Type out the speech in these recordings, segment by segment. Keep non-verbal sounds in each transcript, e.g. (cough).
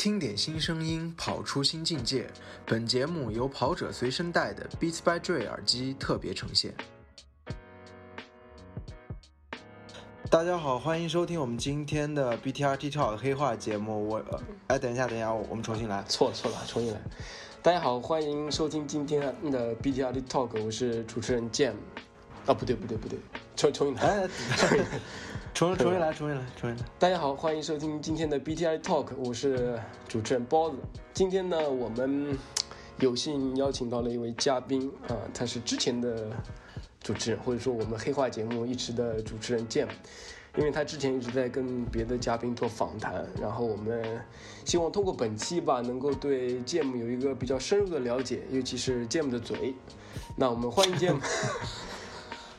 听点新声音，跑出新境界。本节目由跑者随身带的 Beats by Dre 耳机特别呈现。大家好，欢迎收听我们今天的 BTRT Talk 黑话节目。我，呃哎，等一下，等一下，我我们重新来。错了错了，重新来。大家好，欢迎收听今天的 BTRT Talk，我是主持人 Jam。啊，不对不对不对，重重新来。哎，(laughs) 重重新来，重新来，重新来。大家好，欢迎收听今天的 BTI Talk，我是主持人包子。今天呢，我们有幸邀请到了一位嘉宾啊，他是之前的主持人，或者说我们黑化节目一直的主持人 Jam，因为他之前一直在跟别的嘉宾做访谈，然后我们希望通过本期吧，能够对 Jam 有一个比较深入的了解，尤其是 Jam 的嘴。那我们欢迎 Jam。(laughs)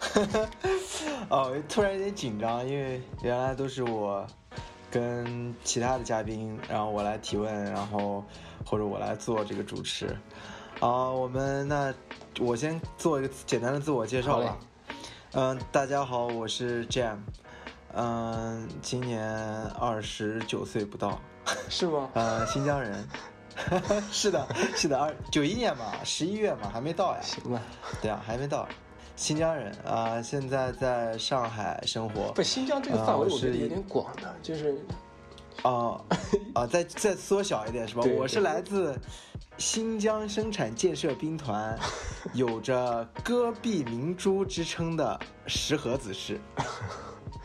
(laughs) 哦，突然有点紧张，因为原来都是我跟其他的嘉宾，然后我来提问，然后或者我来做这个主持。啊，我们那我先做一个简单的自我介绍吧。嗯，大家好，我是 Jam，嗯，今年二十九岁不到，是吗？呃，新疆人。(laughs) 是的，是的，二九一年嘛，十一月嘛，还没到呀。行吧。对啊，还没到。新疆人啊，现在在上海生活。不，新疆这个范围我觉得有点广的，就是，啊啊，再 (laughs) 再缩小一点是吧？我是来自新疆生产建设兵团，(laughs) 有着“戈壁明珠”之称的石河子市。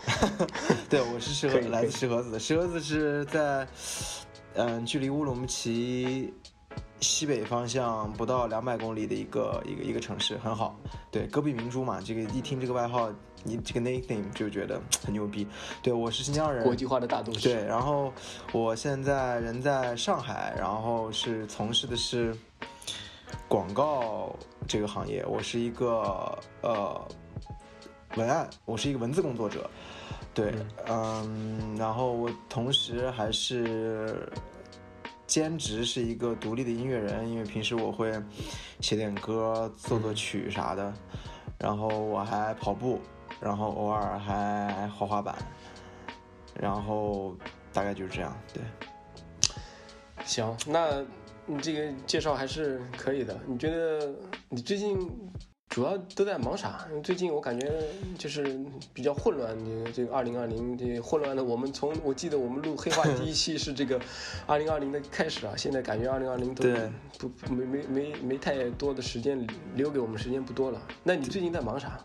(laughs) 对，我是石河，来自石河子。石河子是在，嗯，距离乌鲁木齐。西北方向不到两百公里的一个一个一个城市，很好。对，戈壁明珠嘛，这个一听这个外号，你这个 nickname 就觉得很牛逼。对，我是新疆人，国际化的大都市。对，然后我现在人在上海，然后是从事的是广告这个行业。我是一个呃文案，我是一个文字工作者。对，嗯，然后我同时还是。兼职是一个独立的音乐人，因为平时我会写点歌、做做曲啥的，然后我还跑步，然后偶尔还滑滑板，然后大概就是这样。对，行，那你这个介绍还是可以的。你觉得你最近？主要都在忙啥？最近我感觉就是比较混乱。你这个二零二零这混乱的，我们从我记得我们录黑话第一期是这个 (laughs) 二零二零的开始啊。现在感觉二零二零都不没没没没太多的时间留给我们，时间不多了。那你最近在忙啥？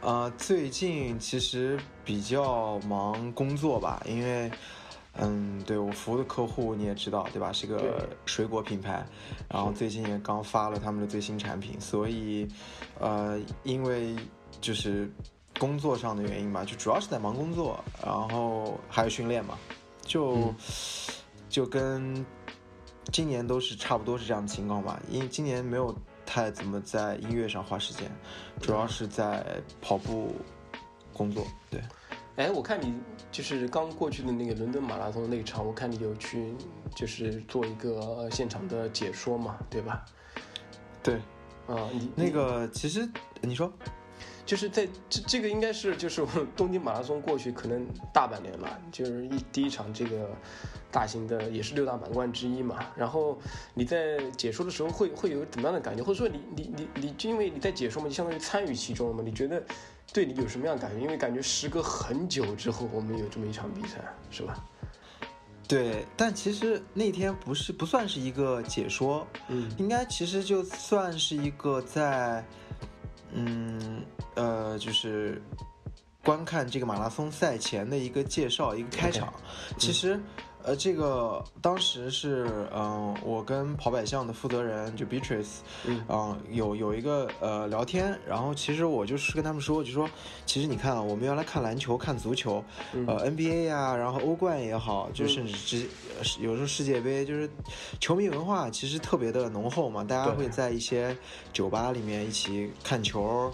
啊，最近其实比较忙工作吧，因为。嗯，对我服务的客户你也知道对吧？是个水果品牌，然后最近也刚发了他们的最新产品，所以，呃，因为就是工作上的原因吧，就主要是在忙工作，然后还有训练嘛，就就跟今年都是差不多是这样的情况吧。因今年没有太怎么在音乐上花时间，主要是在跑步工作，对。哎，我看你就是刚过去的那个伦敦马拉松那一场，我看你有去，就是做一个现场的解说嘛，对吧？对，啊，你那个其实你说，就是在这这个应该是就是东京马拉松过去可能大半年了，就是一第一场这个大型的也是六大满贯之一嘛。然后你在解说的时候会会有怎么样的感觉？或者说你你你你因为你在解说嘛，就相当于参与其中了嘛？你觉得？对你有什么样感觉？因为感觉时隔很久之后，我们有这么一场比赛，是吧？对，但其实那天不是不算是一个解说，嗯，应该其实就算是一个在，嗯呃，就是观看这个马拉松赛前的一个介绍，一个开场，其实。呃，这个当时是，嗯，我跟跑百项的负责人就 Beatrice，嗯，有有一个呃聊天，然后其实我就是跟他们说，就说，其实你看啊，我们原来看篮球、看足球，呃，NBA 呀，然后欧冠也好，就甚至直，有时候世界杯，就是球迷文化其实特别的浓厚嘛，大家会在一些酒吧里面一起看球，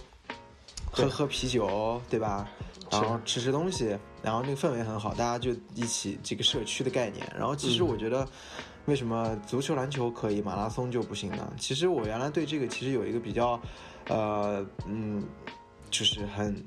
喝喝啤酒，对吧？然后吃吃东西，然后那个氛围很好，大家就一起这个社区的概念。然后其实我觉得，为什么足球、篮球可以，马拉松就不行呢？其实我原来对这个其实有一个比较，呃，嗯，就是很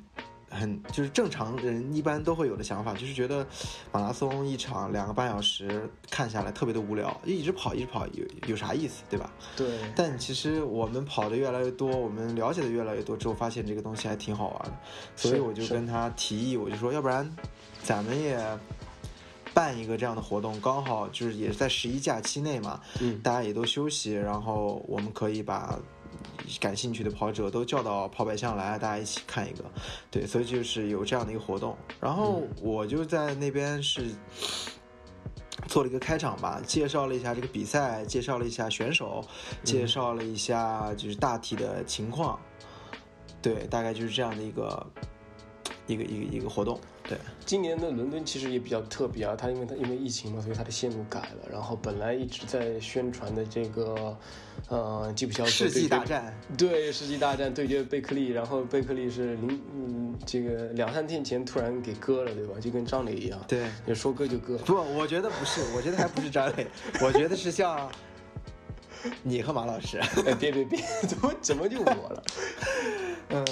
很就是正常人一般都会有的想法，就是觉得马拉松一场两个半小时看下来特别的无聊，一直跑一直跑有有啥意思，对吧？对。但其实我们跑的越来越多，我们了解的越来越多之后，发现这个东西还挺好玩的，所以我就跟他提议，我就说，要不然咱们也办一个这样的活动，刚好就是也是在十一假期内嘛，嗯，大家也都休息，然后我们可以把。感兴趣的跑者都叫到跑百项来，大家一起看一个，对，所以就是有这样的一个活动。然后我就在那边是做了一个开场吧，介绍了一下这个比赛，介绍了一下选手，介绍了一下就是大体的情况，对，大概就是这样的一个一个一个一个活动。对，今年的伦敦其实也比较特别啊，它因为它因为疫情嘛，所以它的线路改了。然后本来一直在宣传的这个，呃，吉普乔格世纪大战，对，世纪大战对决贝克利，然后贝克利是零嗯这个两三天前突然给割了，对吧？就跟张磊一样，对，就说割就割。不，我觉得不是，我觉得还不是张磊，(laughs) 我觉得是像你和马老师。哎，别别别，怎么怎么就我了？(laughs) 嗯。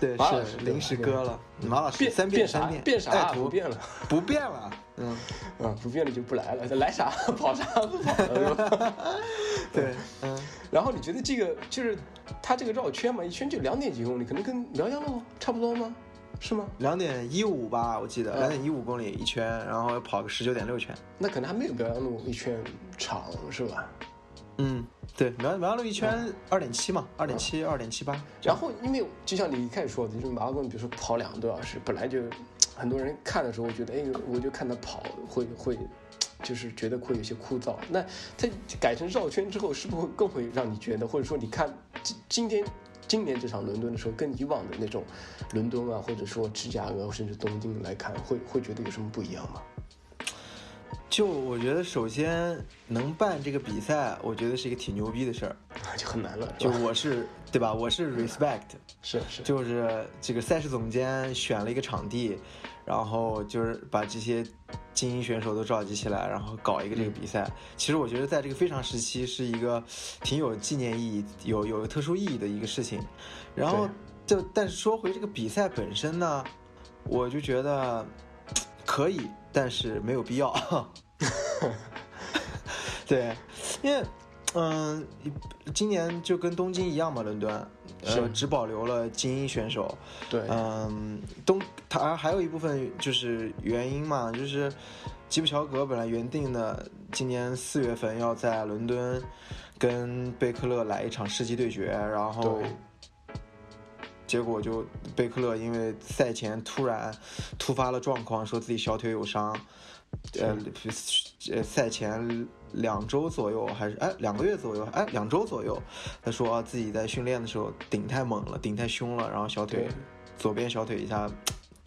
对，是临时割了。马老师变三变啥？变啥？不变了，(laughs) 不变了。嗯嗯，不变了就不来了。来啥跑啥不跑了。(laughs) 对，嗯。然后你觉得这个就是他这个绕圈嘛，一圈就两点几公里，可能跟辽阳路差不多吗？是吗？两点一五吧，我记得两点一五公里一圈，然后跑个十九点六圈。那可能还没有辽阳路一圈长，是吧？嗯，对，苗苗路一圈二点七嘛，二点七，二点七八。然后因为就像你一开始说的，就是马拉松，比如说跑两个多小时，本来就很多人看的时候觉得，哎，我就看他跑会会，就是觉得会有些枯燥。那他改成绕圈之后，是不是更会让你觉得，或者说你看今今天今年这场伦敦的时候，跟以往的那种伦敦啊，或者说芝加哥甚至东京来看，会会觉得有什么不一样吗？就我觉得，首先能办这个比赛，我觉得是一个挺牛逼的事儿，(laughs) 就很难了。就我是对吧？我是 respect，是是，就是这个赛事总监选了一个场地，然后就是把这些精英选手都召集起来，然后搞一个这个比赛。其实我觉得在这个非常时期，是一个挺有纪念意义、有有特殊意义的一个事情。然后就但是说回这个比赛本身呢，我就觉得可以。但是没有必要，(laughs) 对，因为，嗯，今年就跟东京一样嘛，伦敦，呃，只保留了精英选手，对，嗯，东，它还有一部分就是原因嘛，就是吉普乔格本来原定的今年四月份要在伦敦跟贝克勒来一场世纪对决，然后。结果就贝克勒因为赛前突然突发了状况，说自己小腿有伤，呃，呃，赛前两周左右还是哎两个月左右哎两周左右，他说自己在训练的时候顶太猛了，顶太凶了，然后小腿左边小腿一下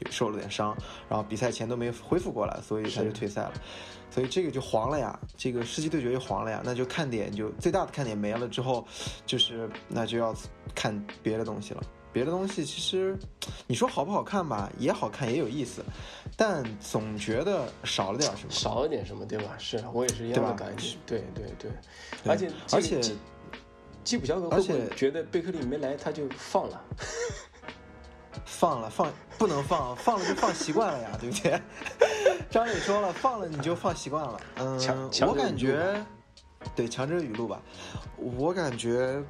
受了点伤，然后比赛前都没恢复过来，所以他就退赛了，所以这个就黄了呀，这个世纪对决就黄了呀，那就看点就最大的看点没了之后，就是那就要看别的东西了。别的东西其实，你说好不好看吧，也好看，也有意思，但总觉得少了点什么，少了点什么，对吧？是我也是一样的感觉，对对对，而且而且，基普乔格会不会觉得贝克利没来他就放了？(laughs) 放了放不能放，放了就放习惯了呀，对不对？(laughs) 张磊说了，放了你就放习惯了。嗯，我感觉，对，强者语录吧，我感觉。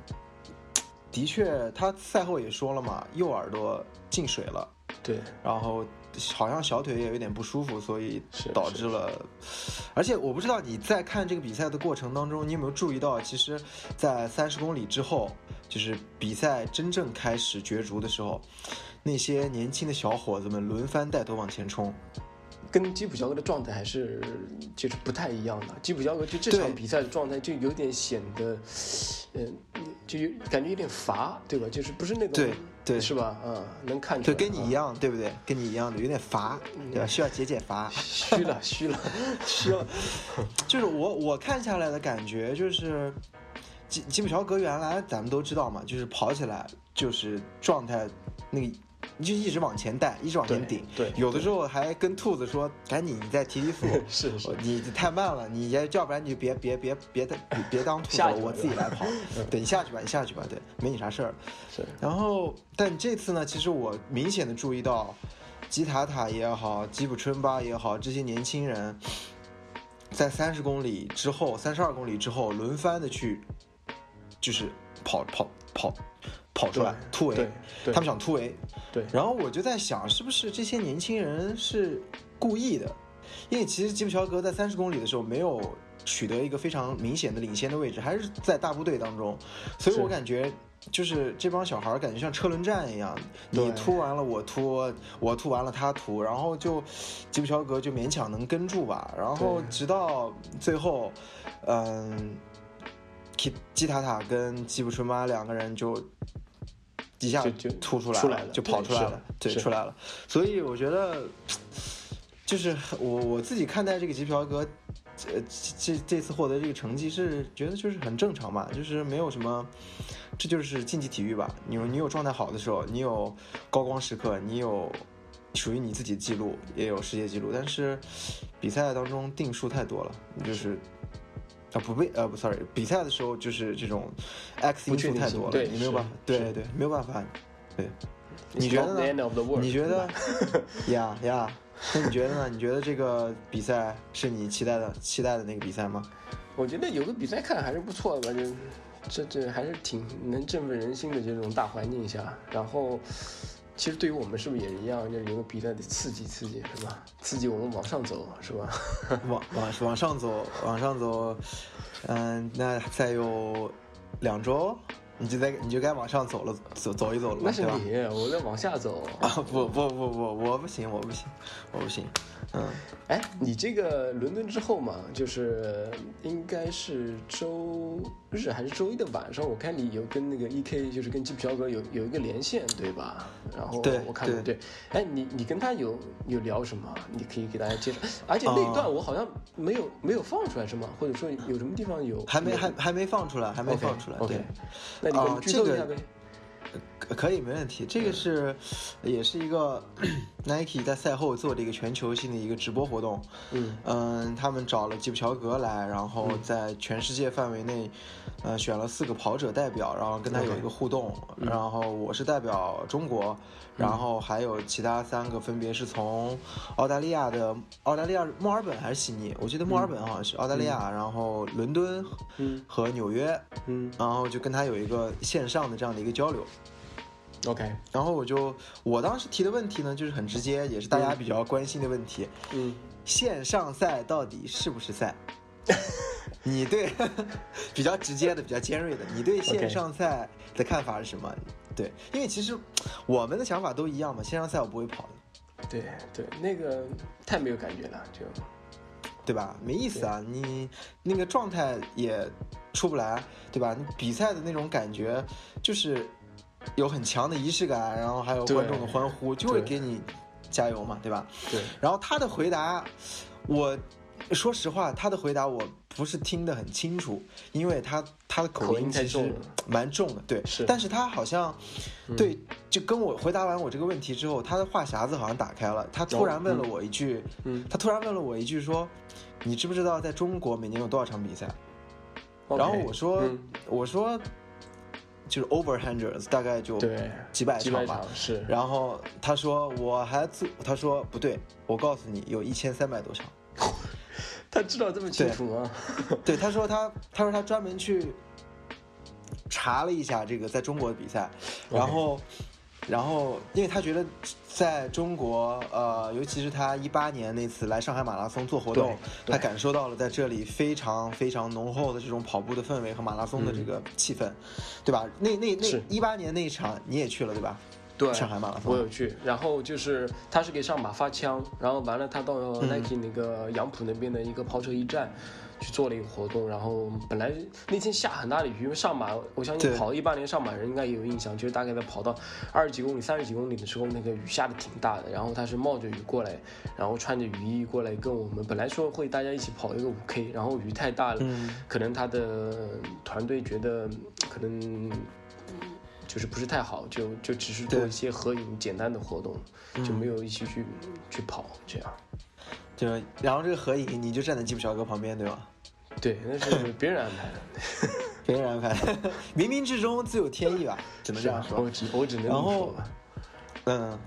的确，他赛后也说了嘛，右耳朵进水了，对，然后好像小腿也有点不舒服，所以导致了。而且我不知道你在看这个比赛的过程当中，你有没有注意到，其实，在三十公里之后，就是比赛真正开始角逐的时候，那些年轻的小伙子们轮番带头往前冲。跟基普乔格的状态还是就是不太一样的。基普乔格就这场比赛的状态就有点显得，嗯，就有感觉有点乏，对吧？就是不是那种对对是吧？嗯，能看出来。就，跟你一样，对不对？跟你一样的，有点乏，对吧？需要解解乏。虚了，(laughs) 虚了，虚了。(laughs) 就是我我看下来的感觉就是，基基普乔格原来咱们都知道嘛，就是跑起来就是状态那个。你就一直往前带，一直往前顶。对，有的时候还跟兔子说：“赶紧，你再提提 (laughs) 速。”是是，你太慢了，你要要不然你就别别别别别别当兔子了，我自己来跑。(laughs) 对你下去吧，你下去吧，对，没你啥事儿。是。然后，但这次呢，其实我明显的注意到，吉塔塔也好，吉普春巴也好，这些年轻人，在三十公里之后，三十二公里之后，轮番的去，就是跑跑跑。跑出来突围，他们想突围，对。然后我就在想，是不是这些年轻人是故意的？因为其实吉普乔格在三十公里的时候没有取得一个非常明显的领先的位置，还是在大部队当中。所以我感觉就是这帮小孩感觉像车轮战一样，你突完了我突，我突完了他突，然后就吉普乔格就勉强能跟住吧。然后直到最后，嗯，吉吉塔塔跟吉普春妈两个人就。一下就突出来了，就跑出来了，对，出来了。所以我觉得，就是我我自己看待这个吉朴哥，呃，这这次获得这个成绩是觉得就是很正常嘛，就是没有什么，这就是竞技体育吧。你你有状态好的时候，你有高光时刻，你有属于你自己的记录，也有世界纪录，但是比赛当中定数太多了，就是。啊不被呃不，sorry，比赛的时候就是这种 X 因素太多了，你没有办法，对对，没有办法，对。你觉得呢？你觉得？呀呀，(laughs) 那你觉得呢？你觉得这个比赛是你期待的期待的那个比赛吗？我觉得有个比赛看还是不错的吧，就这这还是挺能振奋人心的这种大环境下，然后。其实对于我们是不是也一样？就有个比赛的刺激，刺激是吧？刺激我们往上走是吧？(laughs) 往往往上走，往上走，嗯，那再有两周，你就在你就该往上走了，走走一走了，那是你，我在往下走啊！不不不不，我不行，我不行，我不行。嗯，哎，你这个伦敦之后嘛，就是应该是周日还是周一的晚上？我看你有跟那个 E K，就是跟基普乔格有有一个连线，对吧？然后我看对，哎，你你跟他有有聊什么？你可以给大家介绍。而且那一段我好像没有没有放出来，是吗？或者说有什么地方有？还没还还没放出来，还没放出来。对，那你们剧透一下呗。可以，没问题。这个是，也是一个 (clears throat) Nike 在赛后做的一个全球性的一个直播活动。嗯嗯，他们找了吉普乔格来，然后在全世界范围内，呃，选了四个跑者代表，然后跟他有一个互动。然后我是代表中国，然后还有其他三个，分别是从澳大利亚的澳大利亚墨尔本还是悉尼？我记得墨尔本好像是澳大利亚，然后伦敦和纽约，嗯，然后就跟他有一个线上的这样的一个交流。OK，然后我就我当时提的问题呢，就是很直接，也是大家比较关心的问题。嗯，线上赛到底是不是赛？(laughs) 你对 (laughs) 比较直接的、比较尖锐的，你对线上赛的看法是什么？对，因为其实我们的想法都一样嘛，线上赛我不会跑的。对对，那个太没有感觉了，就对吧？没意思啊，你那个状态也出不来，对吧？你比赛的那种感觉就是。有很强的仪式感，然后还有观众的欢呼，就会给你加油嘛，对吧？对。然后他的回答，我说实话，他的回答我不是听得很清楚，因为他他的口音其实蛮重的，对。是。但是他好像，对，就跟我回答完我这个问题之后，他的话匣子好像打开了，他突然问了我一句，嗯，他突然问了我一句说，你知不知道在中国每年有多少场比赛？然后我说，我说。就是 over hundreds，大概就几百场吧。是。然后他说我还做他说不对，我告诉你有一千三百多场。(laughs) 他知道这么清楚吗？对，他说他他说他专门去查了一下这个在中国的比赛，然后。然后，因为他觉得，在中国，呃，尤其是他一八年那次来上海马拉松做活动，他感受到了在这里非常非常浓厚的这种跑步的氛围和马拉松的这个气氛，对吧？那那那一八年那一场你也去了，对吧？对，上海马拉松我有去。然后就是他是给上马发枪，然后完了他到 Nike 那个杨浦那边的一个跑车驿站。去做了一个活动，然后本来那天下很大的雨，因为上马，我相信跑一八年上马人应该也有印象，就是大概在跑到二十几公里、三十几公里的时候，那个雨下的挺大的，然后他是冒着雨过来，然后穿着雨衣过来跟我们，本来说会大家一起跑一个五 K，然后雨太大了，可能他的团队觉得可能。就是不是太好，就就只是做一些合影简单的活动，就没有一起去去跑这样。就然后这个合影你就站在吉普乔格旁边对吧？对，那是别人安排的，别人安排的，(laughs) 冥冥之中自有天意吧，只能这样说。我只我只能这么说吧。嗯，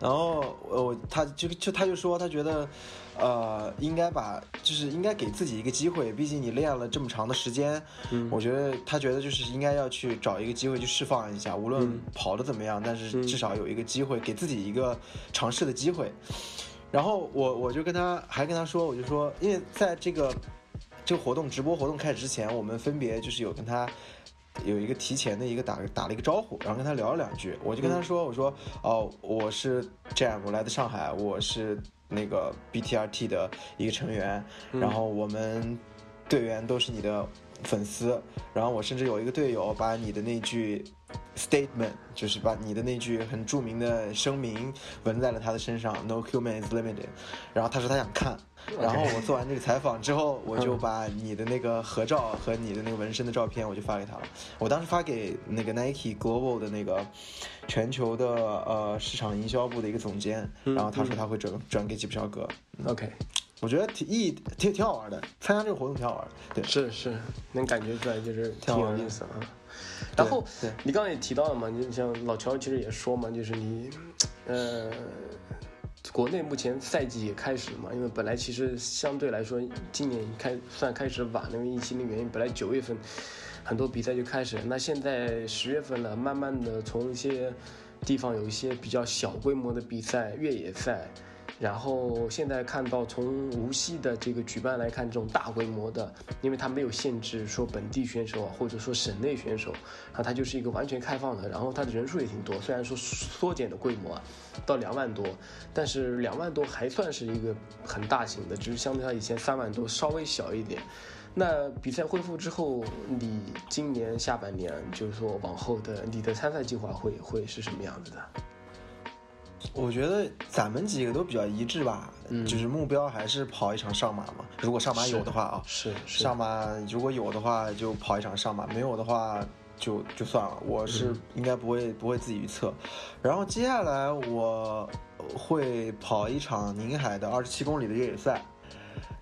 然后我他就就他就说他觉得，呃，应该把就是应该给自己一个机会，毕竟你练了这么长的时间，嗯，我觉得他觉得就是应该要去找一个机会去释放一下，无论跑的怎么样，但是至少有一个机会给自己一个尝试的机会。然后我我就跟他还跟他说，我就说，因为在这个这个活动直播活动开始之前，我们分别就是有跟他。有一个提前的一个打打了一个招呼，然后跟他聊了两句，我就跟他说，我说哦，我是 Jam，我来自上海，我是那个 BTRT 的一个成员，然后我们队员都是你的粉丝，然后我甚至有一个队友把你的那句。Statement 就是把你的那句很著名的声明纹在了他的身上，No human is limited。然后他说他想看，然后我做完这个采访之后，我就把你的那个合照和你的那个纹身的照片我就发给他了。我当时发给那个 Nike Global 的那个全球的呃市场营销部的一个总监，然后他说他会转转给吉普乔格。OK。我觉得挺意挺挺好玩的，参加这个活动挺好玩的。对，是是，能感觉出来就是挺有意思啊。然后你刚刚也提到了嘛，就像老乔其实也说嘛，就是你，呃，国内目前赛季也开始嘛，因为本来其实相对来说今年开算开始晚，因为疫情的原因，本来九月份很多比赛就开始，那现在十月份了，慢慢的从一些地方有一些比较小规模的比赛，越野赛。然后现在看到从无锡的这个举办来看，这种大规模的，因为它没有限制说本地选手啊，或者说省内选手，然后它就是一个完全开放的，然后它的人数也挺多，虽然说缩减的规模啊，到两万多，但是两万多还算是一个很大型的，只是相对它以前三万多稍微小一点。那比赛恢复之后，你今年下半年就是说往后的你的参赛计划会会是什么样子的？我觉得咱们几个都比较一致吧，嗯，就是目标还是跑一场上马嘛。如果上马有的话啊，是上马如果有的话就跑一场上马，没有的话就就算了。我是应该不会不会自己预测。然后接下来我会跑一场宁海的二十七公里的越野赛，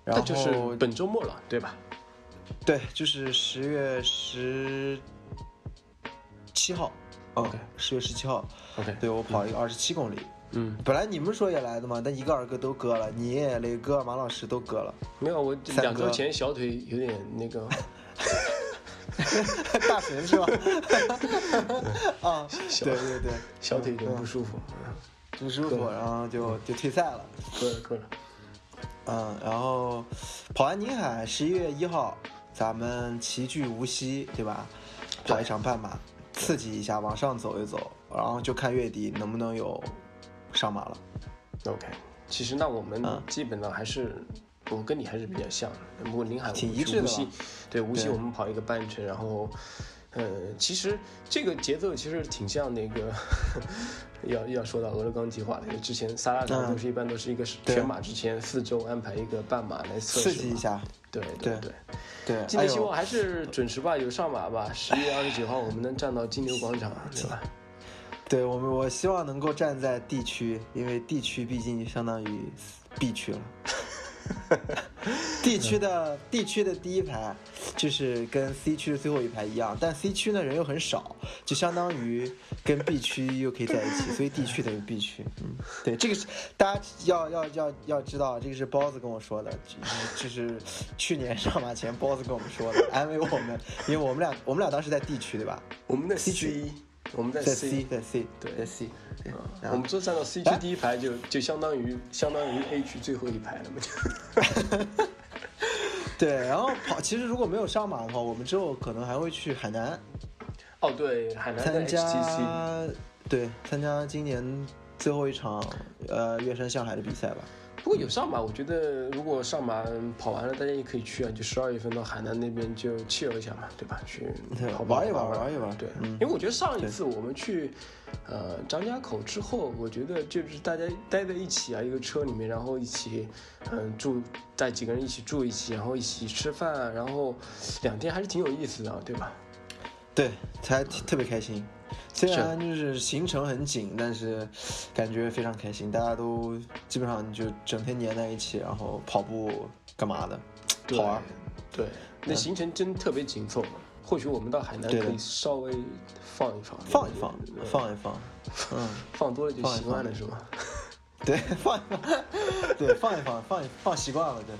然后就是本周末了，对吧？对，就是十月十七号，OK，十月十七号，OK，对我跑一个二十七公里。嗯，本来你们说也来的嘛，但一个二个都割了，你磊哥、马老师都割了。没有，我两周前小腿有点那个，(laughs) 大神是吧？(laughs) 啊，对对对，小腿有点不舒服，不舒服，然后就就退赛了，割了割了。嗯，然后跑完宁海，十一月一号，咱们齐聚无锡，对吧？跑一场半马，刺激一下，往上走一走，然后就看月底能不能有。上马了，OK。其实那我们基本上还是，我跟你还是比较像。不过临海挺一致的。对无锡我们跑一个半程，然后，呃，其实这个节奏其实挺像那个，(laughs) 要要说到俄勒冈计划的。之前萨拉塔都是一般都是一个全马之前四周安排一个半马来测试刺激一下。对对对对。今天希望还是准时吧，有上马吧。十月二十九号我们能站到金牛广场，对吧？对我们，我希望能够站在 D 区，因为 D 区毕竟相当于 B 区了。(laughs) D 区的 D 区的第一排就是跟 C 区的最后一排一样，但 C 区呢人又很少，就相当于跟 B 区又可以在一起，所以 D 区等于 B 区。嗯，对，这个是大家要要要要知道，这个是包子跟我说的，就是去年上马前包子跟我们说的，安慰我们，因为我们俩我们俩当时在 D 区对吧？我们的 C 区。我们在 C，在 C，对，在 C，我们坐站到 C 区第一排，就就相当于相当于 A 区最后一排了嘛。(laughs) (laughs) 对，然后跑，其实如果没有上马的话，我们之后可能还会去海南。哦，对，海南参加，对，参加今年最后一场呃岳山向海的比赛吧。不过有上马，我觉得如果上马跑完了，大家也可以去啊。就十二月份到海南那边就 chill 一下嘛，对吧？去玩一玩，玩一玩。对，因为我觉得上一次我们去，呃，张家口之后，我觉得就是大家待在一起啊，一个车里面，然后一起，嗯，住，带几个人一起住一起，然后一起吃饭，然后两天还是挺有意思的，对吧？对，才特别开心。虽然就是行程很紧，但是感觉非常开心，大家都基本上就整天黏在一起，然后跑步干嘛的，好玩。对，那行程真特别紧凑。或许我们到海南可以稍微放一放，放一放，放一放，嗯，放多了就习惯了，是吗？(laughs) 对，放一放，对，放一放，放一放习惯了，对。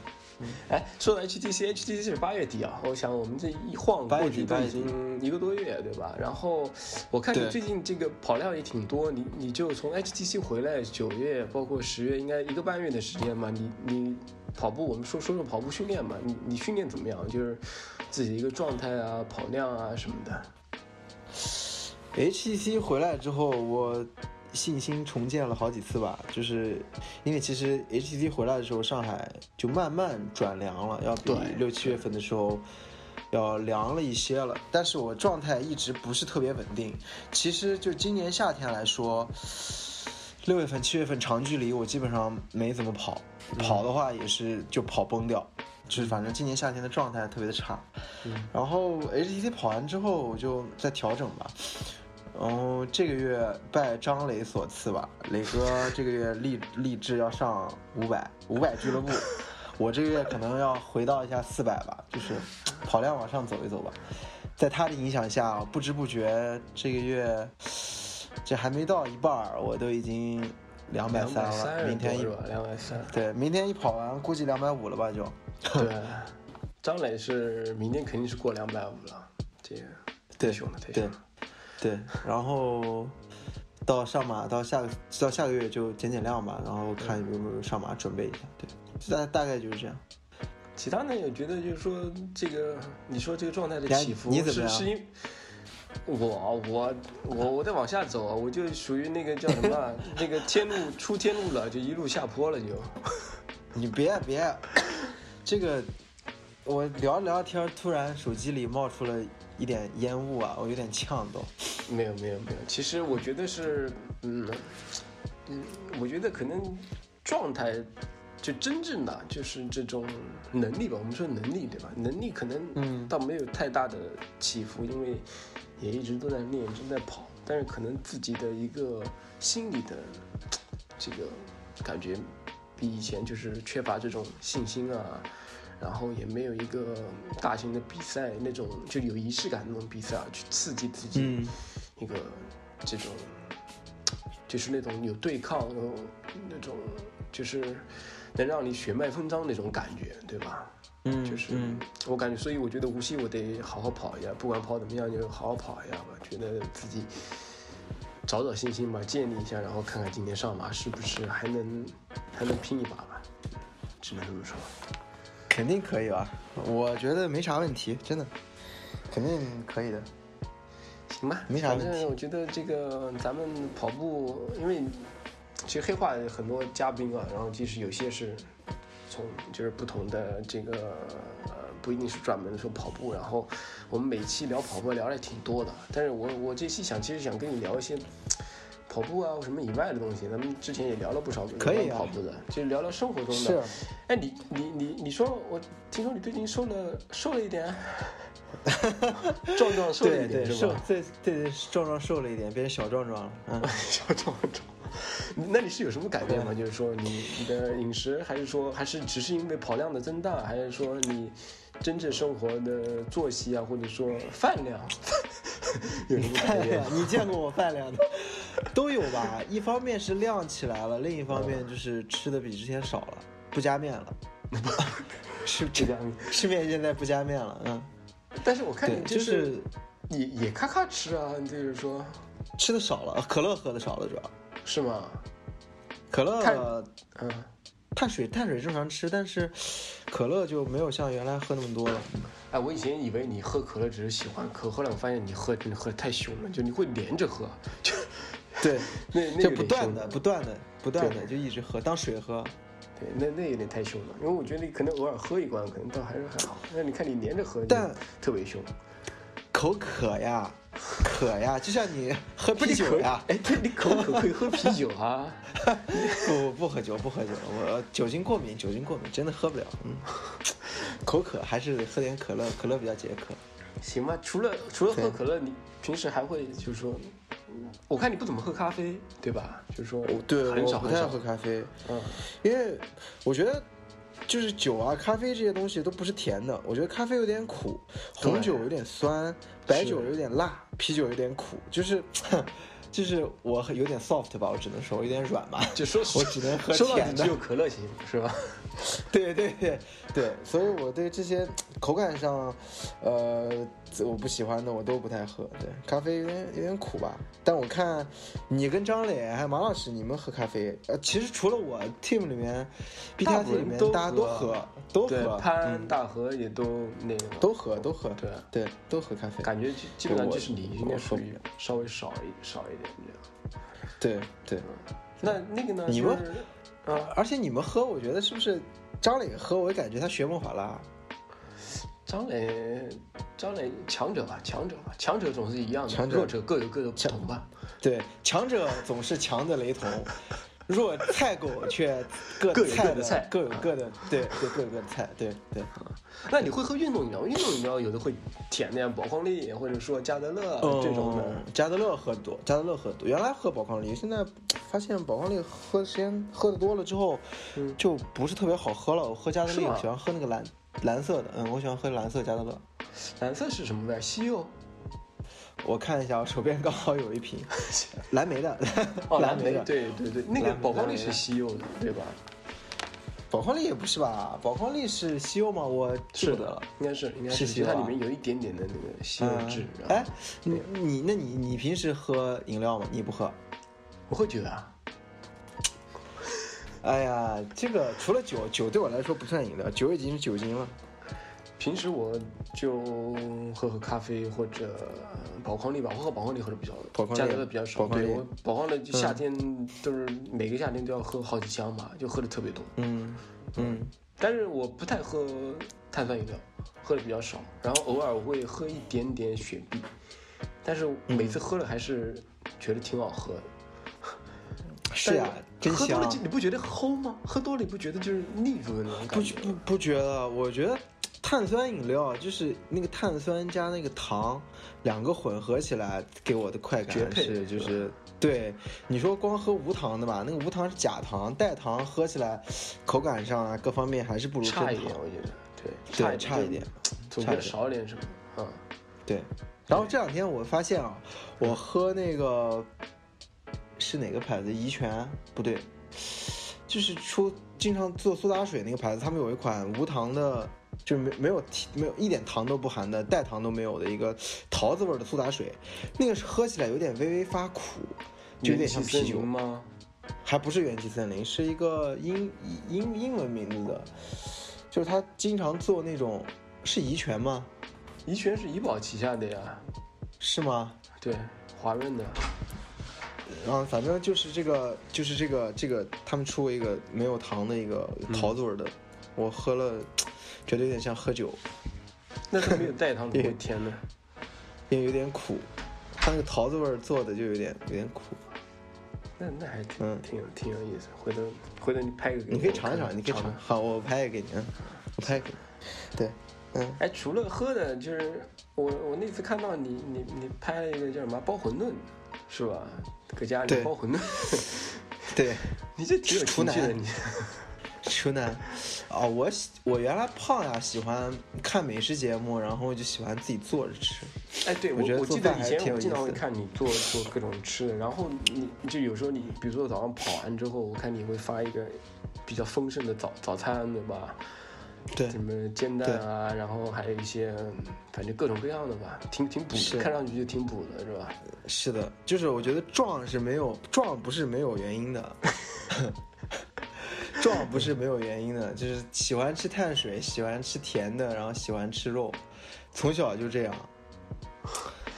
哎，说到 HTC，HTC 是八月底啊，我想我们这一晃过去都已经一个多月，对吧？然后我看你最近这个跑量也挺多，你你就从 HTC 回来，九月包括十月，应该一个半月的时间嘛。你你跑步，我们说说说跑步训练嘛。你你训练怎么样？就是自己的一个状态啊，跑量啊什么的。HTC 回来之后，我。信心重建了好几次吧，就是因为其实 HTC 回来的时候，上海就慢慢转凉了，要比六七月份的时候要凉了一些了。但是我状态一直不是特别稳定。其实就今年夏天来说，六月份、七月份长距离我基本上没怎么跑，跑的话也是就跑崩掉，就是反正今年夏天的状态特别的差。然后 HTC 跑完之后，我就再调整吧。然后这个月拜张磊所赐吧，磊哥这个月立立志要上五百五百俱乐部，我这个月可能要回到一下四百吧，就是跑量往上走一走吧。在他的影响下，不知不觉这个月这还没到一半，我都已经两百三了。明天一两百三，对，明天一跑完估计两百五了吧就。对，张磊是明天肯定是过两百五了，这个太凶了，太凶了。对，然后到上马到下到下个月就减减量吧，然后看有没有上马准备一下。对，大大概就是这样。其他呢，也觉得就是说这个，你说这个状态的起伏是是因我我我我在往下走，我就属于那个叫什么 (laughs) 那个天路出天路了，就一路下坡了就。(laughs) 你别别，这个我聊着聊天，突然手机里冒出了。一点烟雾啊，我有点呛都。没有没有没有，其实我觉得是，嗯嗯，我觉得可能状态就真正的就是这种能力吧。我们说能力对吧？能力可能嗯倒没有太大的起伏，因为也一直都在练，正在跑。但是可能自己的一个心理的这个感觉比以前就是缺乏这种信心啊。然后也没有一个大型的比赛那种就有仪式感那种比赛啊，去刺激自己一个这种就是那种有对抗有那种就是能让你血脉喷张那种感觉，对吧？嗯，就是我感觉，所以我觉得无锡我得好好跑一下，不管跑怎么样就好好跑一下吧，觉得自己找找信心吧，建立一下，然后看看今天上马是不是还能还能拼一把吧，只能这么说。肯定可以吧，我觉得没啥问题，真的，肯定可以的。行吧，没啥问题。我觉得这个咱们跑步，因为其实黑化很多嘉宾啊，然后即使有些是从就是不同的这个呃，不一定是专门说跑步，然后我们每期聊跑步聊的挺多的，但是我我这期想其实想跟你聊一些。跑步啊，或什么以外的东西，咱们之前也聊了不少可以跑步的，就聊聊生活中的。是。哎，你你你你说，我听说你最近瘦了瘦了一点，(laughs) 壮壮瘦了一点是吧？对对对，壮壮瘦了一点，变成小壮壮了。嗯，(laughs) 小壮壮。那你是有什么改变吗？就是说你你的饮食，还是说还是只是因为跑量的增大，还是说你真正生活的作息啊，或者说饭量 (laughs) 有什么改变？你见过我饭量的？(laughs) 都有吧，一方面是量起来了，另一方面就是吃的比之前少了，不加面了，(laughs) 吃不加面，吃面现在不加面了，嗯。但是我看你就是也也咔咔吃啊，就是说吃的少了，可乐喝的少了，主要是吗？可乐，嗯，碳水碳水正常吃，但是可乐就没有像原来喝那么多了。哎，我以前以为你喝可乐只是喜欢喝，后来我发现你喝真的喝的太凶了，就你会连着喝，就。对，(laughs) 那那就不断的、不断的、不断的就一直喝，当水喝。对，那那有点太凶了，因为我觉得你可能偶尔喝一罐，可能倒还是还好。那你看你连着喝，但特别凶，口渴呀，渴呀，就像你 (laughs) 喝啤酒呀。哎，对，你口渴可以喝啤酒啊？(laughs) 不不喝酒，不喝酒，我酒精过敏，酒精过敏真的喝不了。嗯，口渴还是喝点可乐，可乐比较解渴。行吧，除了除了喝可乐，你平时还会就是说我看你不怎么喝咖啡，对吧？就是说，我对，很少我不太喝咖啡，嗯，因为我觉得就是酒啊、咖啡这些东西都不是甜的，我觉得咖啡有点苦，红酒有点酸，白酒有点辣，啤酒有点苦，就是 (laughs) 就是我很有点 soft 吧，我只能说我有点软吧。就说我只能喝说到底甜的只有可乐型，是吧？(laughs) 对对对对，所以我对这些口感上，呃，我不喜欢的我都不太喝。对，咖啡有点有点苦吧。但我看你跟张磊还有马老师，你们喝咖啡，呃，其实除了我 team 里面大部 team 里面大家都喝喝，都对，喝，潘嗯，大河也都那个，都喝都喝，对，对，都喝咖啡。感觉基基本上就是你应该我属于稍微少一少一点这样。对对，那那个呢？你们呃啊，而且你们喝，我觉得是不是张磊和，我感觉他学梦法拉。张磊，张磊强者吧，强者吧，强者总是一样的，强者弱者各有各的不同吧。对，强者总是强的雷同，弱菜狗却各各有各的菜各有各的，对对各有各的菜，对对。那你会喝运动饮料？运动饮料有的会甜的呀，宝矿力或者说加德乐这种的。嗯加德乐喝多，加德乐喝多。原来喝宝矿力，现在发现宝矿力喝的时间喝的多了之后，嗯就不是特别好喝了。我喝加德利，是吗我喜欢喝那个蓝蓝色的，嗯，我喜欢喝蓝色加德乐。蓝色是什么味儿？西柚。我看一下，我手边刚好有一瓶 (laughs) 蓝莓的，哦，蓝莓的。对对对，那个宝矿力是西柚的，对吧？宝矿力也不是吧？宝矿力是西柚吗？我记不得了。，应该是应该是西柚啊它里面有一点点的那个西柚汁。哎，你你那你你平时喝饮料吗？你不喝？我会觉得啊，哎呀，这个除了酒，酒对我来说不算饮料，酒已经是酒精了。平时我就喝喝咖啡或者宝矿力吧，我喝宝矿力喝的比较多，宝矿力加的比较少。对我宝矿力就夏天都是每个夏天都要喝好几箱吧，就喝的特别多。嗯嗯，但是我不太喝碳酸饮料，喝的比较少，然后偶尔我会喝一点点雪碧，但是每次喝了还是觉得挺好喝的。(laughs) 是呀、真香喝多了。你不觉得齁吗？喝多了你不觉得就是腻住的那种不感觉？不不觉得，我觉得碳酸饮料就是那个碳酸加那个糖，两个混合起来给我的快感是就是是对你说光喝无糖的吧，那个无糖是假糖，代糖喝起来口感上啊各方面还是不如真糖差一点，。我觉得对，对，差差一点，总觉得少了点什么。嗯，对。然后这两天我发现啊，我喝那个是哪个牌子？怡泉不对，就是出经常做苏打水那个牌子，他们有一款无糖的，就是没没有提没有一点糖都不含的，带糖都没有的一个桃子味儿的苏打水，那个是喝起来有点微微发苦，就有点像啤酒吗？还不是元气森林，是一个英英英文名字的，就是他经常做那种是怡泉吗？怡泉是怡宝旗下的呀，是吗？对，华润的。然后，反正就是这个，就是这个，这个他们出过一个没有糖的一个桃子味儿的，我喝了，觉得有点像喝酒，那是没有代糖怎么会甜呢？(laughs) 因为有点苦，它那个桃子味儿做的就有点有点苦。那那还挺嗯挺有挺有意思。回头回头你拍个给我你可以尝一尝，你可以尝。尝。好，我拍一个给你，嗯，我拍给你。对，嗯，哎，除了喝的，就是我我那次看到你你你拍了一个叫什么包馄饨，是吧？搁家里包馄饨，(laughs) 对，你这挺有厨情趣的男你。(laughs) 处男。(laughs) 哦，我喜我原来胖呀，喜欢看美食节目，然后就喜欢自己做着吃。哎，对我觉得我记做饭还得以前我挺有意思的经常会看你做做各种吃的，然后你就有时候你比如说早上跑完之后，我看你会发一个比较丰盛的早早餐，对吧？对，什么煎蛋啊，然后还有一些嗯反正各种各样的吧，挺挺补的，看上去就挺补的，是吧？(laughs) 是的，就是我觉得壮是没有壮不是没有原因的，(laughs) 壮不是没有原因的，就是喜欢吃碳水，喜欢吃甜的，然后喜欢吃肉，从小就这样。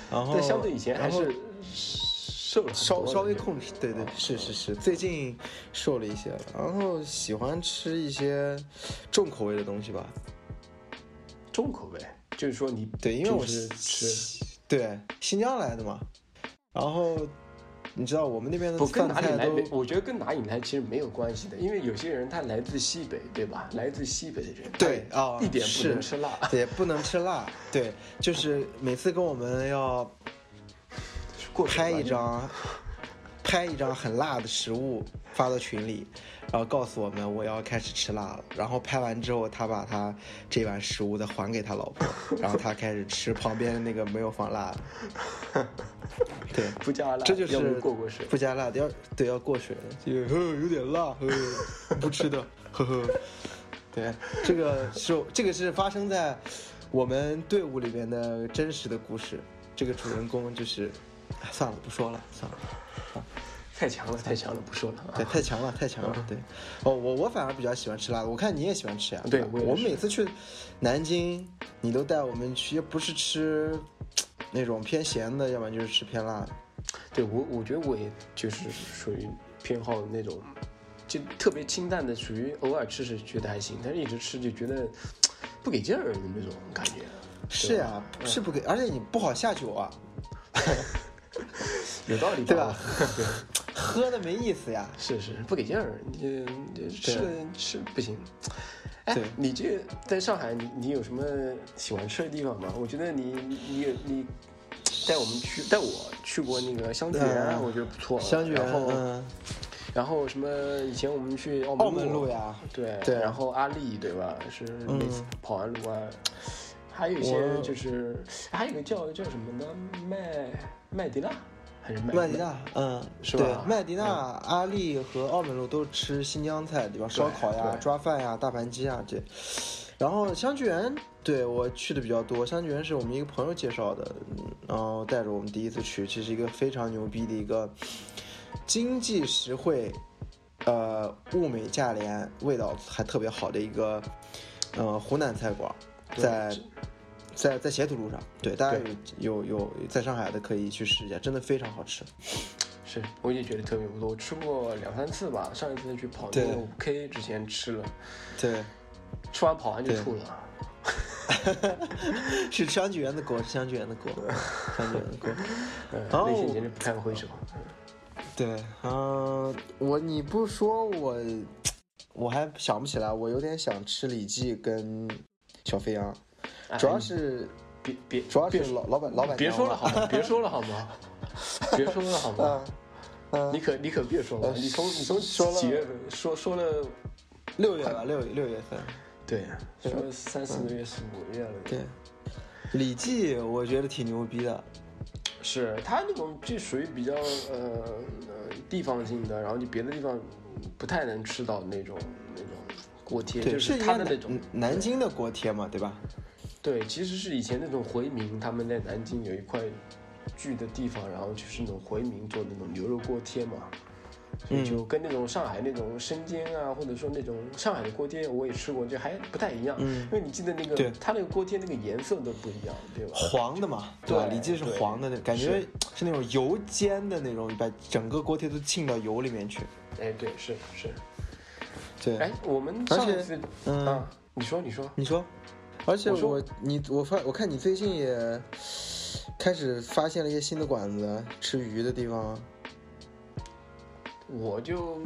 然后但相对以前还是瘦了稍稍微控制，对对哦是是是，最近瘦了一些了，然后喜欢吃一些重口味的东西吧。重口味，就是说你对，因为我是吃对新疆来的嘛，然后你知道我们那边的不跟饭菜都哪里来，我觉得跟哪里来其实没有关系的，因为有些人他来自西北，对吧？来自西北的人，对啊一点不能吃辣。也不能吃辣，对，就是每次跟我们要拍一张，拍一张很辣的食物发到群里，然后告诉我们我要开始吃辣了。然后拍完之后，他把他这碗食物再还给他老婆，(laughs) 然后他开始吃旁边那个没有放辣的。(laughs) 对，不加辣，这就是过过水，不加辣要对要过水，就呵有点辣，呵 (laughs) 不吃的，呵呵。对，这个是这个是发生在我们队伍里面的真实的故事。这个主人公就是，算了，不说了，算了，啊，太强了，太强了，不说了。对，太强了，太强了。对，哦，我我反而比较喜欢吃辣的，我看你也喜欢吃呀。对，我们每次去南京，你都带我们去，不是吃那种偏咸的，要不然就是吃偏辣的。对我，我觉得我也就是属于偏好那种。就特别清淡的，属于偶尔吃吃觉得还行，但是一直吃就觉得不给劲儿的那种感觉。是呀，是不给，而且你不好下酒啊。(laughs) (laughs) 有道理，对吧？喝的没意思呀。是是，不给劲儿，你这吃吃不行。哎，你这在上海，你你有什么喜欢吃的地方吗？我觉得你你你带我们去，带我去过那个香聚园，我觉得不错。香聚园，嗯。然后什么？以前我们去澳门路呀，对对。然后阿丽对吧？是每次跑完路啊，还有一些就是，还有一个叫叫什么呢麦麦迪娜还是麦迪娜？嗯，是吧？麦迪娜、阿丽和澳门路都吃新疆菜，对吧？烧烤呀、抓饭呀、大盘鸡啊这。然后香聚园，对我去的比较多。香聚园是我们一个朋友介绍的，然后带着我们第一次去，这是一个非常牛逼的一个。经济实惠，呃，物美价廉，味道还特别好的一个，呃，湖南菜馆，在在在斜土路上。对，大家有有有在上海的可以去试一下，真的非常好吃。是，我也觉得特别不错，我吃过两三次吧。上一次去跑那个五 K 之前吃了，对，吃完跑完就吐了。(laughs) 是香菊园的锅，是香菊园的锅，香菊园的锅。(laughs) 嗯，内心简直不堪回首。对，嗯，我你不说我，我还想不起来。我有点想吃李记跟小肥羊，主要是别别，主要是老老板老板 (laughs) 别说了好吗？别说了好吗？别说了好吗？你可你可别说了，你从你从几月份说说了六月吧，六六月份，对，说三四个月四五个月了。对，李记我觉得挺牛逼的。是他那种就属于比较呃呃地方性的，然后你别的地方不太能吃到那种那种锅贴，就是他的那种南京的锅贴嘛，对吧？对，其实是以前那种回民他们在南京有一块聚的地方，然后就是那种回民做那种牛肉锅贴嘛。所以就跟那种上海那种生煎啊，或者说那种上海的锅贴，我也吃过，就还不太一样。嗯，因为你记得那个，它那个锅贴那个颜色都不一样，对吧？黄的嘛，对吧？李记是黄的，那感觉是那种油煎的那种，把整个锅贴都浸到油里面去。哎，对，是是。对，哎，我们上次，嗯，你说，你说，你说，而且我你我发我看你最近也开始发现了一些新的馆子，吃鱼的地方。我就，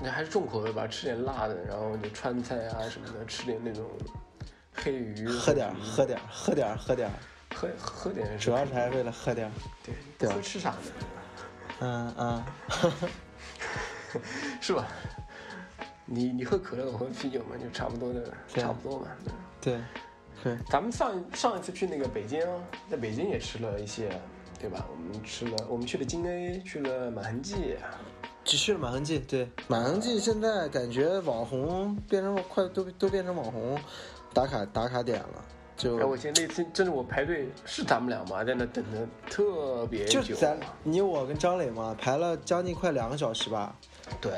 你还是重口味吧，吃点辣的，然后就川菜啊什么的，吃点那种黑鱼，喝点喝点喝点喝点喝喝点，主要是还是为了喝点对对喝吃啥的？(laughs) 嗯嗯，(laughs) 是吧？你你喝可乐，我喝啤酒嘛，就差不多的，差不多嘛。对对，咱们上上一次去那个北京，在北京也吃了一些。对吧？我们吃了，我们去了金 A，去了满恒记，只去了满恒记。对，满恒记现在感觉网红变成快都都变成网红打卡打卡点了。就哎，我记得那次真的我排队是咱们俩嘛，在那等的特别久。就咱你我跟张磊嘛，排了将近快两个小时吧。对，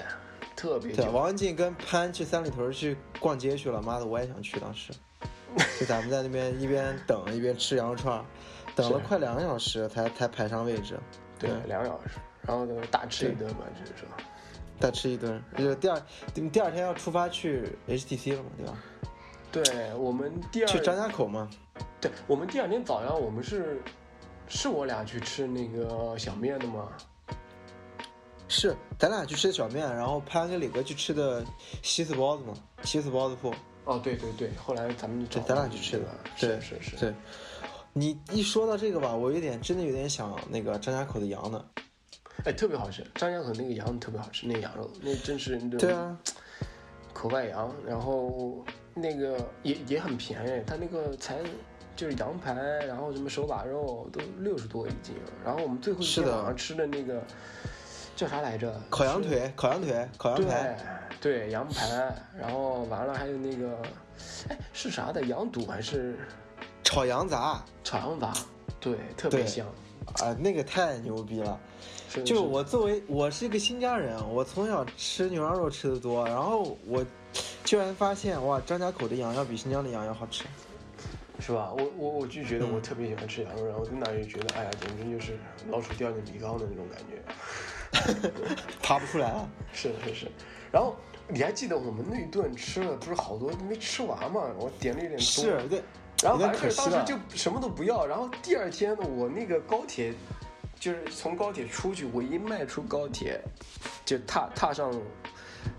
特别久。王文静跟潘去三里屯去逛街去了，妈的我也想去当时。就咱们在那边一边等一边吃羊肉串。等了快两个小时才才排上位置，对，两个小时，然后就大吃一顿嘛，就是说，大吃一顿，就第二你第二天要出发去 HTC 了嘛，对吧？对，我们第二去张家口嘛，对，我们第二天早上我们是是我俩去吃那个小面的吗？是，咱俩去吃的小面，然后潘跟李哥去吃的西四包子嘛，西四包子铺。哦，对对对，后来咱们就咱俩去吃的，对是是是，对。你一说到这个吧，我有点真的有点想那个张家口的羊呢。哎，特别好吃，张家口那个羊特别好吃，那个羊肉那真是对啊，口外羊，然后那个也也很便宜，他那个才就是羊排，然后什么手把肉都六十多一斤，然后我们最后一天晚上吃的那个叫啥来着？烤羊腿，烤羊腿，烤羊排，对，羊排，然后完了还有那个，哎，是啥的？羊肚还是炒羊杂？炒羊杂，对，特别香，啊，那个太牛逼了。就我作为我是一个新疆人，我从小吃牛羊肉吃的多，然后我居然发现哇，张家口的羊要比新疆的羊要好吃，是吧？我我我就觉得我特别喜欢吃羊肉，然后在那就觉得哎呀，简直就是老鼠掉进米缸的那种感觉，(laughs) 爬不出来了。是是是，然后你还记得我们那顿吃了不是好多没吃完嘛？我点了一点多，是对，然后反正当时就什么都不要，然后第二天我那个高铁。就是从高铁出去，我一迈出高铁，就踏踏上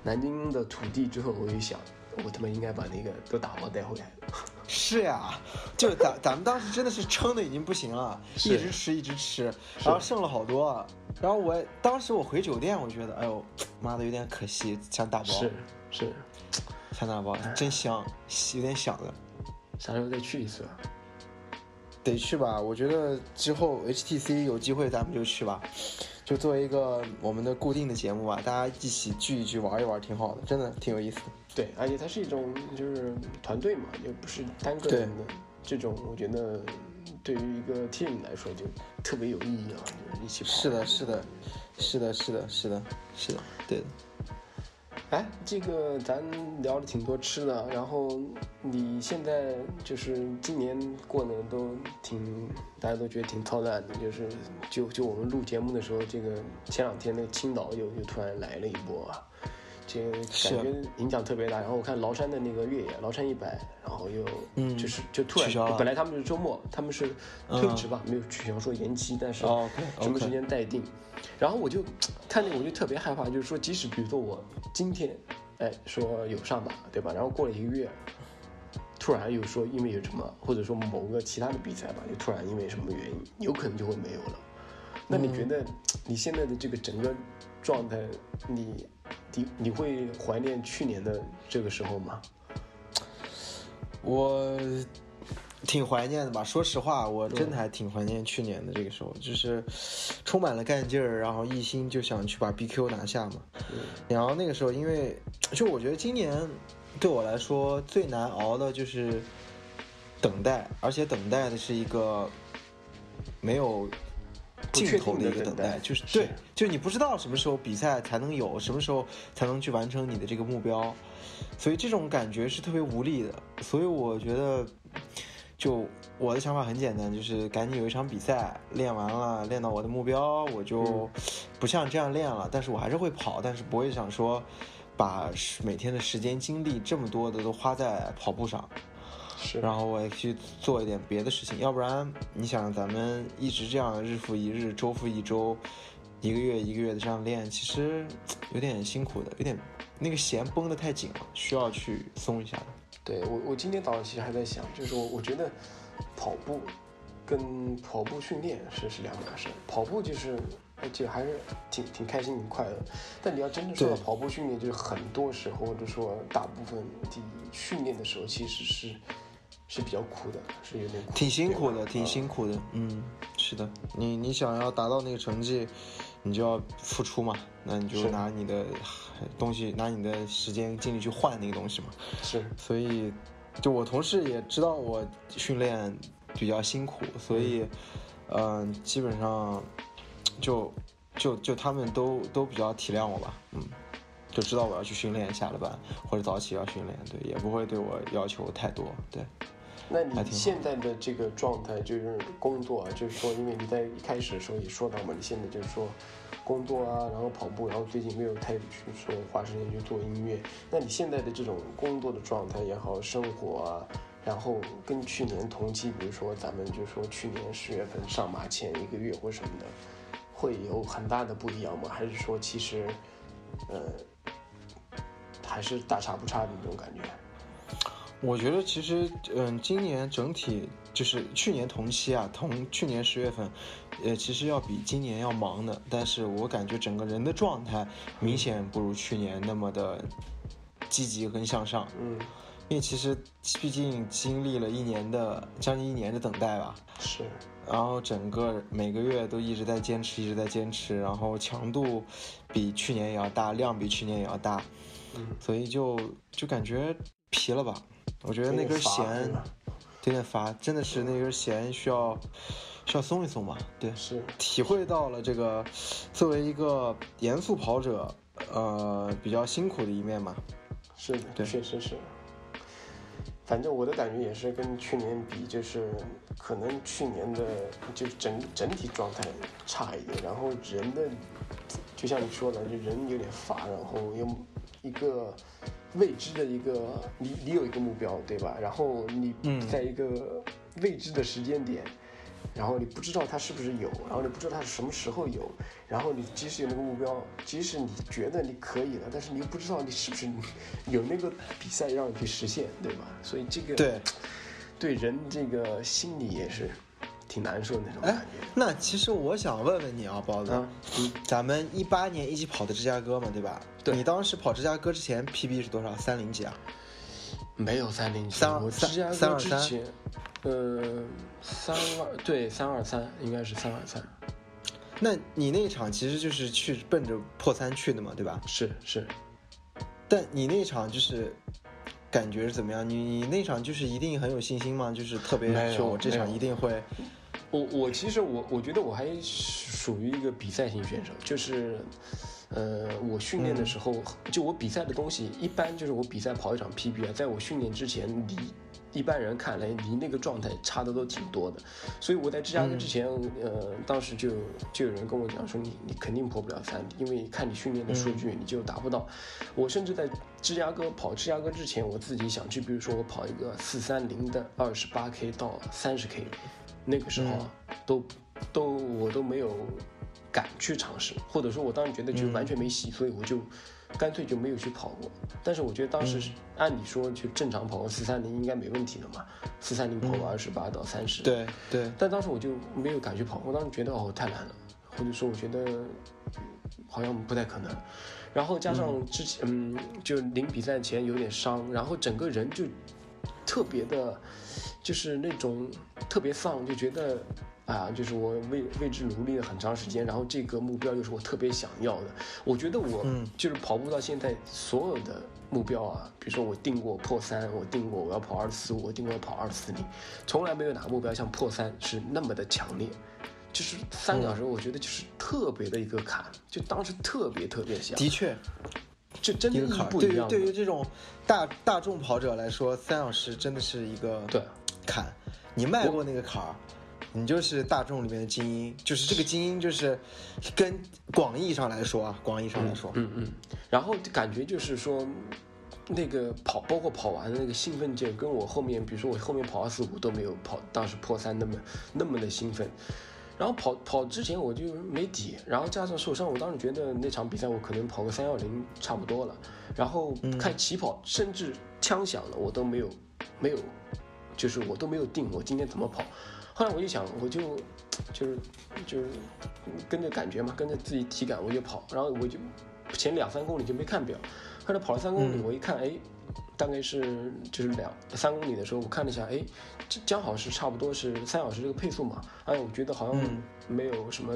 南京的土地之后，我就想，我他妈应该把那个都打包带回来。是呀，就咱咱们当时真的是撑的已经不行了，一直吃一直吃，然后剩了好多。然后我当时我回酒店，我觉得，哎呦，妈的有点可惜，想打包。是是，想打包，真香，有点想了。啥时候再去一次？得去吧，我觉得之后 HTC 有机会咱们就去吧，就作为一个我们的固定的节目吧，大家一起聚一聚玩一玩，挺好的，真的挺有意思的。对，而且它是一种就是团队嘛，也不是单个人的这种，我觉得对于一个 team 来说就特别有意义啊，就是一起跑。是的，是的，是的，是的，是的，是的，对的。哎，这个咱聊了挺多吃的，然后你现在就是今年过得都挺，大家都觉得挺操蛋的，就是就就我们录节目的时候，这个前两天那个青岛又又突然来了一波啊，这个感觉影响特别大。然后我看崂山的那个越野崂山一百，然后又就是就突然本来他们是周末，他们是推迟吧，没有取消，说延期，但是什么时间待定。然后我就看见，我就特别害怕，就是说，即使比如说我今天，哎，说有上马，对吧？然后过了一个月，突然又说因为有什么，或者说某个其他的比赛吧，就突然因为什么原因，有可能就会没有了。那你觉得你现在的这个整个状态，你你你会怀念去年的这个时候吗？我。挺怀念的吧，说实话，我真的还挺怀念去年的这个时候，就是充满了干劲儿，然后一心就想去把 BQ 拿下嘛。然后那个时候，因为就我觉得今年对我来说最难熬的就是等待，而且等待的是一个没有尽头的一个等待，就是对，就你不知道什么时候比赛才能有，什么时候才能去完成你的这个目标，所以这种感觉是特别无力的。所以我觉得。就我的想法很简单，就是赶紧有一场比赛练完了，练到我的目标，我就不像这样练了。但是我还是会跑，但是不会想说把每天的时间精力这么多的都花在跑步上。是，然后我也去做一点别的事情，要不然你想咱们一直这样日复一日、周复一周、一个月一个月的这样练，其实有点辛苦的，有点那个弦绷得太紧了，需要去松一下的。对我，我今天早上其实还在想，就是我我觉得跑步跟跑步训练是是两码事。跑步就是，而且还是挺挺开心、挺快乐。但你要真的说到跑步训练，就是很多时候或者说大部分的训练的时候，其实是是比较苦的，是有点挺辛苦的，挺辛苦的。嗯，是的，你你想要达到那个成绩，你就要付出嘛。那你就拿你的。东西拿你的时间精力去换那个东西嘛，是，所以就我同事也知道我训练比较辛苦，所以嗯，基本上就就就他们都都比较体谅我吧，嗯，就知道我要去训练，下了班或者早起要训练，对，也不会对我要求太多，对。那你现在的这个状态就是工作，啊就是说，因为你在一开始的时候也说到嘛，你现在就是说。工作啊，然后跑步，然后最近没有太去说花时间去做音乐。那你现在的这种工作的状态也好，生活啊，然后跟去年同期，比如说咱们就说去年十月份上马前一个月或什么的，会有很大的不一样吗？还是说其实，呃，还是大差不差的那种感觉？我觉得其实，嗯，今年整体就是去年同期啊，同去年十月份，呃，其实要比今年要忙的。但是我感觉整个人的状态明显不如去年那么的积极跟向上。嗯，因为其实毕竟经历了一年的将近一年的等待吧。是。然后整个每个月都一直在坚持，一直在坚持，然后强度比去年也要大，量比去年也要大。嗯。所以就就感觉疲了吧。我觉得那根弦有点乏，真的是那根弦需要需要松一松嘛。对，是体会到了这个作为一个严肃跑者，呃，比较辛苦的一面嘛。是的，确实是。反正我的感觉也是跟去年比，就是可能去年的就整整体状态差一点，然后人的就像你说的，就人有点乏，然后又一个。未知的一个，你你有一个目标，对吧？然后你在一个未知的时间点，然后你不知道它是不是有，然后你不知道它是什么时候有，然后你即使有那个目标，即使你觉得你可以了，但是你又不知道你是不是有那个比赛让你去实现，对吧？所以这个对对人这个心理也是。挺难受的那种感觉。那其实我想问问你啊，包子，咱们一八年一起跑的芝加哥嘛，对吧？对。你当时跑芝加哥之前 PB 是多少？三零几啊？没有三零几。三二三。三二三。呃，三二对三二三应该是三二三。那你那场其实就是去奔着破三去的嘛，对吧？是是。但你那场就是。感觉是怎么样？你你那场就是一定很有信心吗？就是特别说，我这场一定会。我我其实我我觉得我还属于一个比赛型选手，就是，呃，我训练的时候，就我比赛的东西，一般就是我比赛跑一场 PB 啊，在我训练之前离。一般人看来，离那个状态差的都挺多的，所以我在芝加哥之前，呃，当时就就有人跟我讲说，你你肯定破不了三，因为看你训练的数据，你就达不到。我甚至在芝加哥跑芝加哥之前，我自己想去，比如说我跑一个四三零的二十八 K 到三十 K，那个时候啊，都都我都没有敢去尝试，或者说我当时觉得就完全没戏，所以我就。干脆就没有去跑过，但是我觉得当时按理说就正常跑个四三零应该没问题的嘛，四三零跑个二十八到三十。对对。但当时我就没有敢去跑，我当时觉得哦太难了，或者说我觉得好像不太可能。然后加上之前嗯，就临比赛前有点伤，然后整个人就特别的，就是那种特别丧，就觉得。啊，就是我为为之努力了很长时间，然后这个目标又是我特别想要的。我觉得我就是跑步到现在所有的目标啊，比如说我定过破三，我定过我要跑二四五，我定过要跑二四零，从来没有哪个目标像破三是那么的强烈。就是三个小时，我觉得就是特别的一个坎，就当时特别特别想。的确，这真的意义不一样。对于对于这种大大众跑者来说，三小时真的是一个对坎，你迈过那个坎儿。你就是大众里面的精英，就是这个精英，就是跟广义上来说啊，广义上来说，嗯嗯，然后感觉就是说，那个跑，包括跑完的那个兴奋劲，跟我后面，比如说我后面跑二四五都没有跑当时破三那么那么的兴奋，然后跑跑之前我就没底，然后加上受伤，我当时觉得那场比赛我可能跑个三幺零差不多了，然后看起跑，甚至枪响了我都没有没有，就是我都没有定我今天怎么跑。后来我就想，我就就是就是跟着感觉嘛，跟着自己体感我就跑，然后我就前两三公里就没看表，后来跑了三公里，我一看，哎，大概是就是两三公里的时候，我看了一下，哎，刚好是差不多是三小时这个配速嘛，哎，我觉得好像没有什么，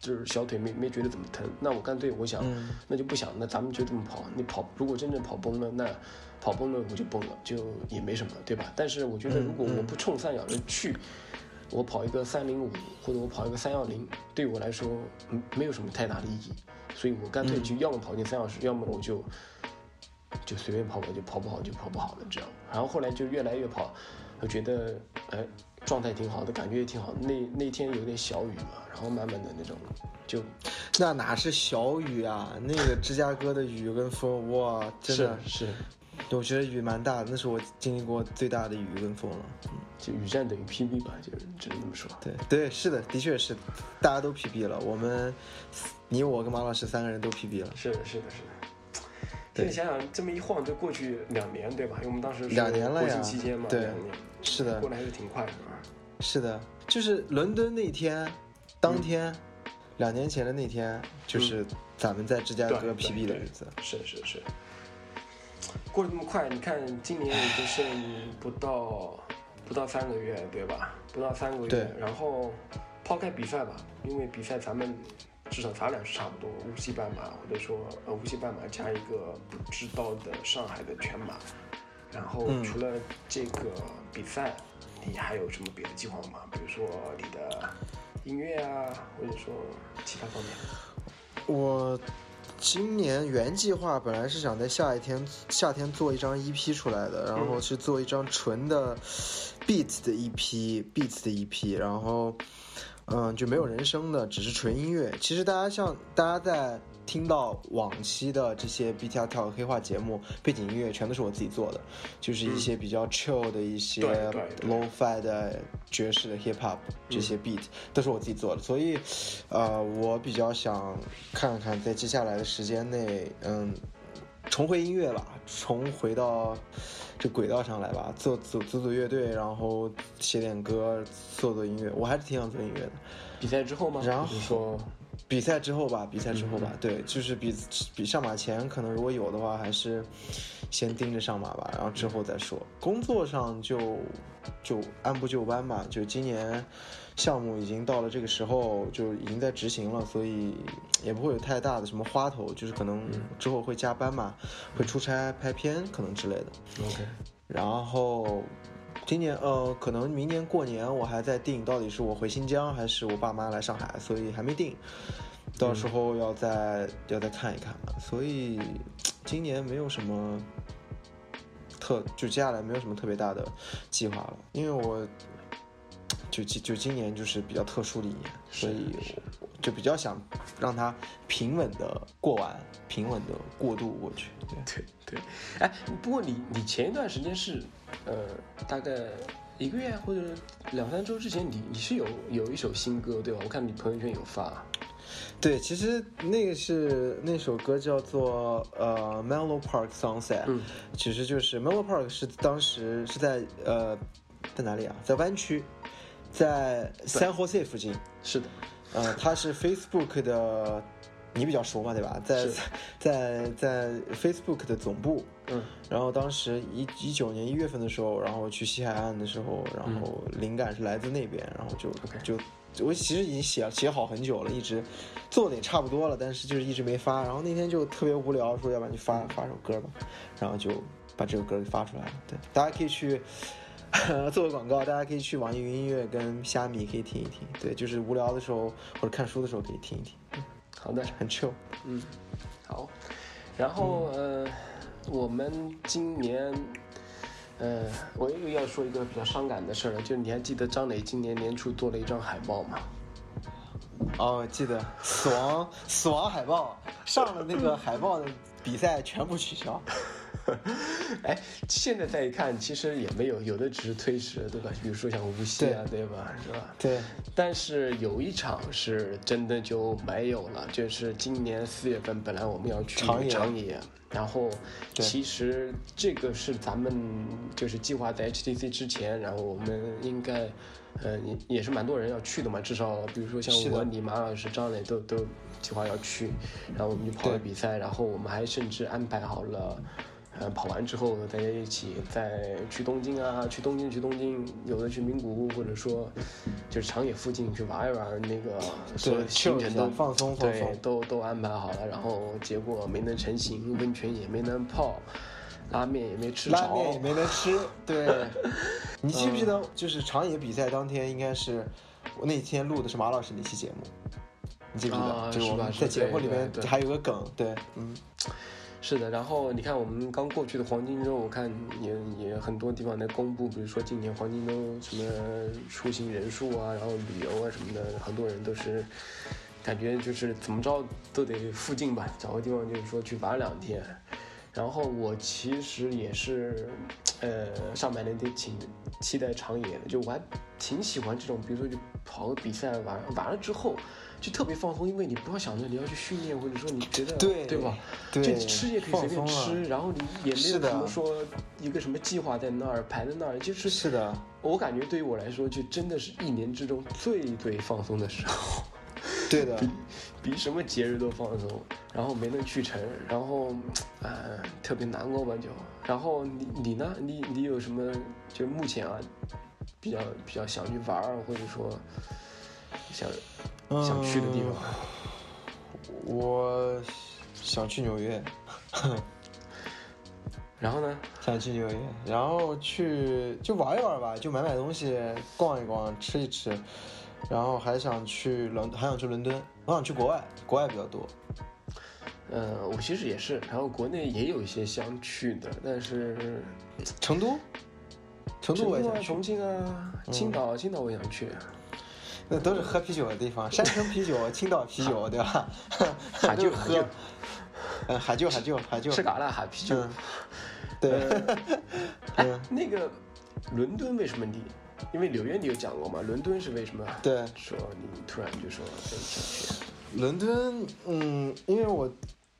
就是小腿没没觉得怎么疼，那我干脆我想，那就不想，那咱们就这么跑，你跑如果真正跑崩了，那跑崩了我就崩了，就也没什么，对吧？但是我觉得如果我不冲三小时去。我跑一个三零五，或者我跑一个三幺零，对我来说，嗯，没有什么太大的意义，所以我干脆就要么跑进三小时，要么我就就随便跑跑，就跑不好就跑不好了这样。然后后来就越来越跑，我觉得哎状态挺好的，感觉也挺好。那那天有点小雨嘛，然后慢慢的那种就那哪是小雨啊，那个芝加哥的雨跟风哇，真的是。我觉得雨蛮大的，那是我经历过最大的雨跟风了。嗯，就雨战等于 PB 吧，就只能这么说。对对，是的，的确是，大家都 PB 了。我们，你我跟马老师三个人都 PB 了。是的，是的，是的。现在想想，这么一晃就过去两年，对吧？因为我们当时两年了呀，期间嘛，对，两年，是的，过得还是挺快的啊。是的，就是伦敦那天，当天，两年前的那天，就是咱们在芝加哥 PB 的日子。是是是。过得这么快，你看今年也就剩不到不到三个月，对吧？不到三个月。对。然后抛开比赛吧，因为比赛咱们。至少咱俩是差不多，无锡半马或者说呃无锡半马加一个不知道的上海的全马，然后除了这个比赛，你还有什么别的计划吗？比如说你的音乐啊，或者说其他方面？我今年原计划本来是想在夏天夏天做一张 EP 出来的，然后是做一张纯的 beats 的 EP，beats 的 EP，然后。嗯，就没有人声的，只是纯音乐。其实大家像大家在听到往期的这些 B T R Talk 黑化节目，背景音乐全都是我自己做的，就是一些比较 chill 的一些 low fi 的爵士的 hip hop 这些 beat 都是我自己做的。所以，呃，我比较想看看在接下来的时间内，嗯，重回音乐吧，重回到。这轨道上来吧，做组组组乐队，然后写点歌，做做音乐，我还是挺想做音乐的。比赛之后吗？然后说，比赛之后吧，比赛之后吧，对，就是比比上马前可能如果有的话，还是先盯着上马吧，然后之后再说。工作上就就按部就班吧，就今年。项目已经到了这个时候，就已经在执行了，所以也不会有太大的什么花头，就是可能之后会加班嘛，会出差拍片可能之类的。OK。然后今年呃，可能明年过年我还在定，到底是我回新疆还是我爸妈来上海，所以还没定，到时候要再要再看一看。所以今年没有什么特，就接下来没有什么特别大的计划了，因为我。就今就今年就是比较特殊的一年，所以就比较想让它平稳的过完，平稳的过渡过去。对对对，哎，不过你你前一段时间是，呃，大概一个月或者两三周之前，你你是有有一首新歌对吧？我看你朋友圈有发。对，其实那个是那首歌叫做呃 Mellow Park Sunset，嗯，其实就是 Mellow Park 是当时是在呃在哪里啊？在湾区。在 San Jose 附近，是的，呃，他是 Facebook 的，你比较熟嘛，对吧？在 (laughs) 在在 Facebook 的总部，嗯，然后当时一一九年一月份的时候，然后去西海岸的时候，然后灵感是来自那边，然后就就我其实已经写写好很久了，一直做的也差不多了，但是就是一直没发，然后那天就特别无聊，说要不然就发发首歌吧，然后就把这首歌给发出来了，对，大家可以去。(laughs) 做个广告，大家可以去网易云音乐跟虾米可以听一听。对，就是无聊的时候或者看书的时候可以听一听。好的，(laughs) 很 chill。嗯，好。然后呃，我们今年呃，我又要说一个比较伤感的事儿了，就你还记得张磊今年年初做了一张海报吗？哦，记得。死亡死亡海报上了那个海报的比赛全部取消。(laughs) 哎，现在再一看，其实也没有，有的只是推迟，对吧？比如说像无锡啊，对吧？是吧？对。但是有一场是真的就没有了，就是今年四月份本来我们要去长野，然后其实这个是咱们就是计划在 HTC 之前，然后我们应该，呃，也也是蛮多人要去的嘛，至少比如说像我、你、马老师、张磊都都计划要去，然后我们就跑了比赛，然后我们还甚至安排好了。嗯，跑完之后大家一起再去东京啊，去东京去东京，有的去名古屋，或者说就是长野附近去玩一玩，那个所有行程都放松放松，对，都都安排好了，然后结果没能成行，温泉也没能泡，拉面也没吃着，拉面也没能吃。对，(laughs) 你记不记得就是长野比赛当天，应该是我那天录的是马老师那期节目，你记不记得？就是我们在节目里面还有个梗，对，嗯。是的，然后你看我们刚过去的黄金周，我看也也很多地方在公布，比如说今年黄金周什么出行人数啊，然后旅游啊什么的，很多人都是感觉就是怎么着都得附近吧，找个地方就是说去玩两天。然后我其实也是，呃，上半年得挺期待长野的，就我还挺喜欢这种，比如说就跑个比赛完完了之后。就特别放松，因为你不要想着你要去训练，或者说你觉得对对吧？对，就吃也可以随便吃，然后你也没有什么说一个什么计划在那儿排在那儿，就是是的。我感觉对于我来说，就真的是一年之中最最放松的时候。(laughs) 对的，比比什么节日都放松。然后没能去成，然后呃特别难过吧就。然后你你呢？你你有什么就目前啊比较比较想去玩或者说想。想去的地方，我想去纽约，(laughs) 然后呢？想去纽约，然后去就玩一玩吧，就买买东西，逛一逛，吃一吃，然后还想去伦，还想去伦敦，我想去国外，国外比较多。呃，我其实也是，然后国内也有一些想去的，但是成都，成都我也想去，重庆啊，青岛，青岛我也想去。那都是喝啤酒的地方，山城啤酒、(laughs) 青岛啤酒，对吧？(laughs) 喊就喝，嗯，喊就喊就喊就。吃嘎啦喊啤酒。对。(laughs) 哎，那个伦敦为什么你？因为纽约你有讲过嘛？伦敦是为什么？对。说你突然就说想去。伦敦，嗯，因为我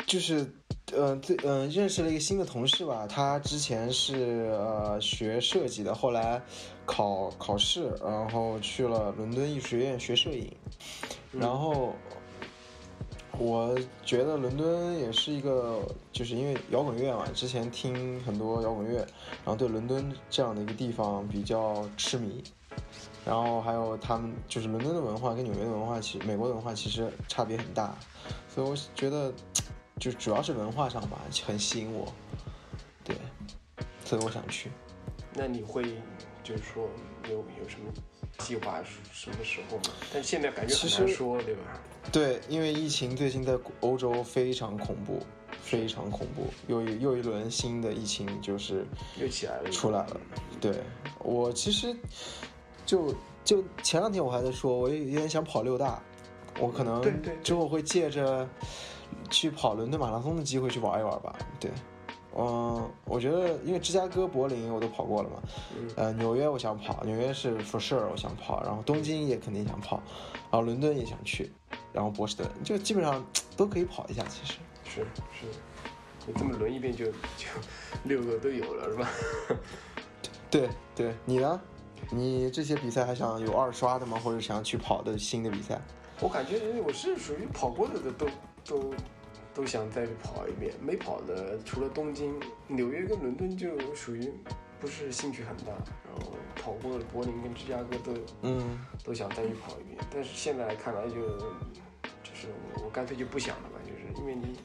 就是。嗯，最嗯认识了一个新的同事吧，他之前是呃学设计的，后来考考试，然后去了伦敦艺术学院学摄影，然后我觉得伦敦也是一个，就是因为摇滚乐嘛，之前听很多摇滚乐，然后对伦敦这样的一个地方比较痴迷，然后还有他们就是伦敦的文化跟纽约的文化，其美国的文化其实差别很大，所以我觉得。就主要是文化上吧，很吸引我，对，所以我想去。那你会就是说有有什么计划什么时候吗？但现在感觉很难说，对吧？对，因为疫情最近在欧洲非常恐怖，非常恐怖，又又一轮新的疫情就是又起来了，出来了。对我其实就就前两天我还在说，我有有点想跑六大，我可能之后会借着。去跑伦敦马拉松的机会去玩一玩吧，对，嗯，我觉得因为芝加哥、柏林我都跑过了嘛，呃，纽约我想跑，纽约是 for sure 我想跑，然后东京也肯定想跑，然后伦敦也想去，然后波士顿就基本上都可以跑一下，其实是是，你这么轮一遍就就 (laughs) 六个都有了是吧？(laughs) 对对，你呢？你这些比赛还想有二刷的吗？或者想去跑的新的比赛？我感觉我是属于跑过的都都。都想再去跑一遍，没跑的除了东京、纽约跟伦敦就属于不是兴趣很大，然后跑过了柏林跟芝加哥都嗯。都想再去跑一遍，但是现在看来就就是我干脆就不想了吧，就是因为你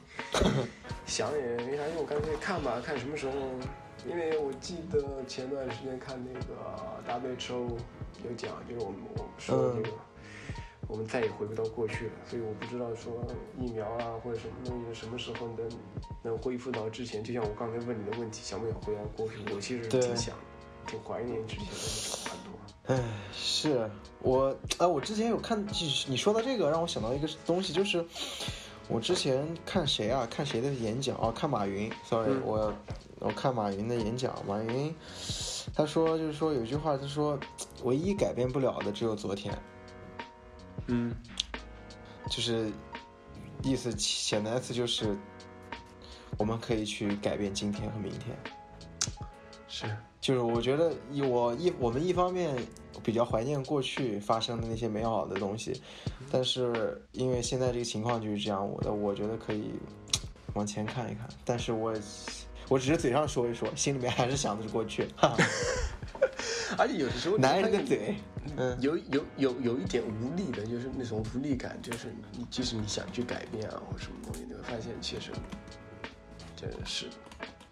想也没啥用，干脆看吧，看什么时候，因为我记得前段时间看那个 WHO 有讲，就是我们我们说这个。我们再也回不到过去了，所以我不知道说疫苗啊或者什么东西什么时候能能恢复到之前。就像我刚才问你的问题，想不想回到过去？我其实挺想，挺怀念之前的很多。哎，是我哎，我之前有看，你说到这个，让我想到一个东西，就是我之前看谁啊？看谁的演讲啊？看马云，sorry，我我看马云的演讲，马云他说就是说有句话，他说唯一改变不了的只有昨天。嗯，就是意思潜台词就是，我们可以去改变今天和明天。是，就是我觉得一我一我们一方面比较怀念过去发生的那些美好的东西，但是因为现在这个情况就是这样，我的我觉得可以往前看一看。但是我我只是嘴上说一说，心里面还是想的是过去。(laughs) (laughs) 而且有的时候，男人的嘴，嗯，有有有有一点无力的，就是那种无力感，就是你即使你想去改变啊，或者什么东西，你会发现其实，真的是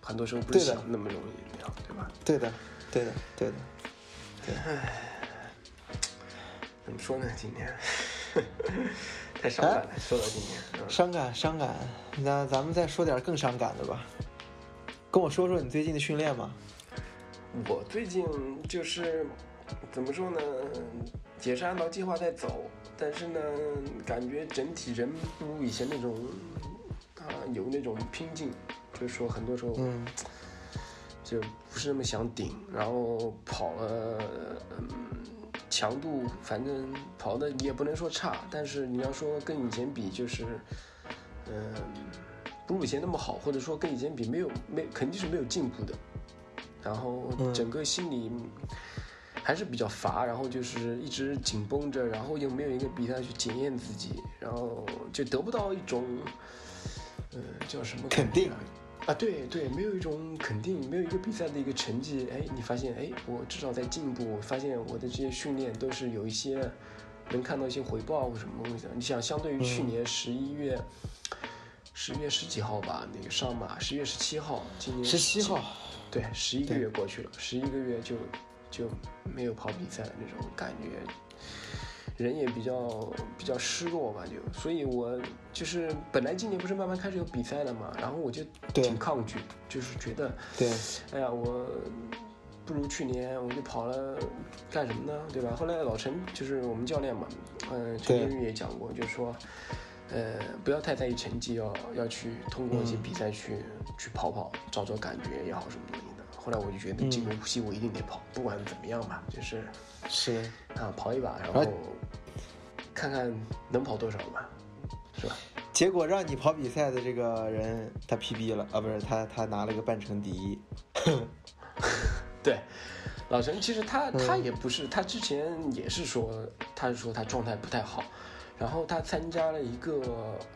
很多时候不是想那么容易那样，对吧？对的，对的，对的。唉，怎么说呢？今天 (laughs) 太伤感了。说到今天，伤感，伤感。那咱们再说点更伤感的吧。跟我说说你最近的训练嘛。我最近就是怎么说呢，也是按照计划在走，但是呢，感觉整体人不如以前那种啊有那种拼劲，就是说很多时候，嗯，就不是那么想顶，然后跑了，嗯，强度反正跑的也不能说差，但是你要说跟以前比，就是，嗯，不如以前那么好，或者说跟以前比没有没肯定是没有进步的，然后整个心里还是比较乏，然后就是一直紧绷着，然后又没有一个比赛去检验自己，然后就得不到一种，呃，叫什么肯定。啊，对对，没有一种肯定，没有一个比赛的一个成绩，哎，你发现，哎，我至少在进步，发现我的这些训练都是有一些能看到一些回报或什么东西的。你想，相对于去年十一月，十月十几号吧，那个上马，十月十七号，今年十七号，对，十一个月过去了，十一个月就就没有跑比赛的那种感觉。人也比较比较失落吧，就所以，我就是本来今年不是慢慢开始有比赛了嘛，然后我就挺抗拒，就是觉得，对，哎呀，我不如去年，我就跑了干什么呢？对吧？后来老陈就是我们教练嘛，嗯，陈天玉也讲过，就是说，呃，不要太在意成绩，要要去通过一些比赛去去跑跑，找找感觉也好什么东西的。后来我就觉得，进无锡我一定得跑，不管怎么样吧，就是是啊，跑一把，然后。看看能跑多少吧，是吧？结果让你跑比赛的这个人他 PB 了啊，不是他他拿了个半程第一。(laughs) 对，老陈其实他他也不是，他之前也是说，他是说他状态不太好。然后他参加了一个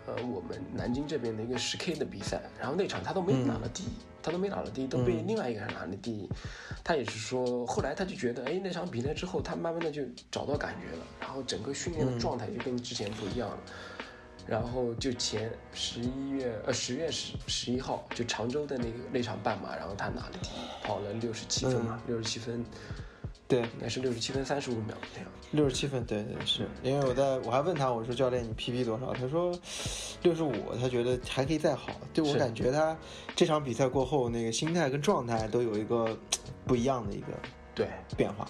呃我们南京这边的一个十 K 的比赛，然后那场他都没拿了第一，他都没拿了第一，都被另外一个人拿了第一。他也是说，后来他就觉得，哎，那场比赛之后，他慢慢的就找到感觉了，然后整个训练的状态就跟之前不一样了。然后就前十一月呃十月十十一号就常州的那个那场半马，然后他拿了第一，跑了六十七分嘛，六十七分。对，应该是六十七分三十五秒这样。六十七分，对对是，因为我在我还问他，我说教练你 PB 多少？他说六十五，他觉得还可以再好。对我感觉他这场比赛过后，那个心态跟状态都有一个不一样的一个对变化。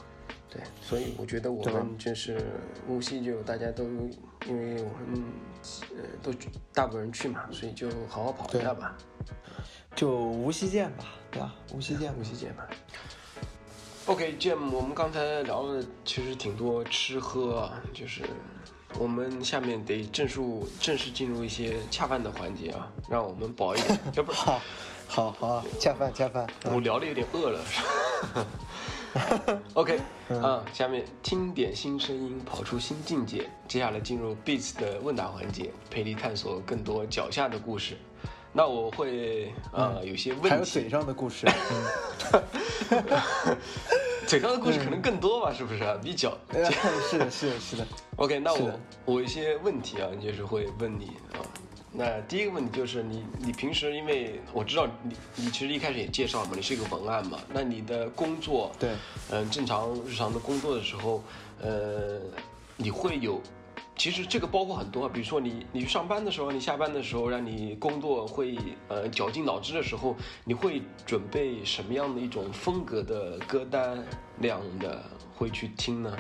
对，所以我觉得我们就是无锡就大家都因为我们呃都大部分人去嘛，所以就好好跑一下吧。就无锡见吧，对吧？无锡见，无锡见吧。OK，Jim，我们刚才聊了其实挺多吃喝，啊，就是我们下面得正式正式进入一些恰饭的环节啊，让我们饱一点，(laughs) 要不好，好好恰饭恰饭，我聊的有点饿了。(laughs) OK，啊，下面听点新声音，跑出新境界，接下来进入 Beats 的问答环节，陪你探索更多脚下的故事。那我会呃有些问题，还有嘴上的故事，(laughs) 嘴上的故事可能更多吧，是不是？比较是的，是的，是的。OK，那我我一些问题啊，就是会问你啊。那第一个问题就是你你平时因为我知道你你其实一开始也介绍嘛，你是一个文案嘛，那你的工作对嗯正常日常的工作的时候，呃你会有。其实这个包括很多，比如说你你上班的时候，你下班的时候，让你工作会呃绞尽脑汁的时候，你会准备什么样的一种风格的歌单量的会去听呢？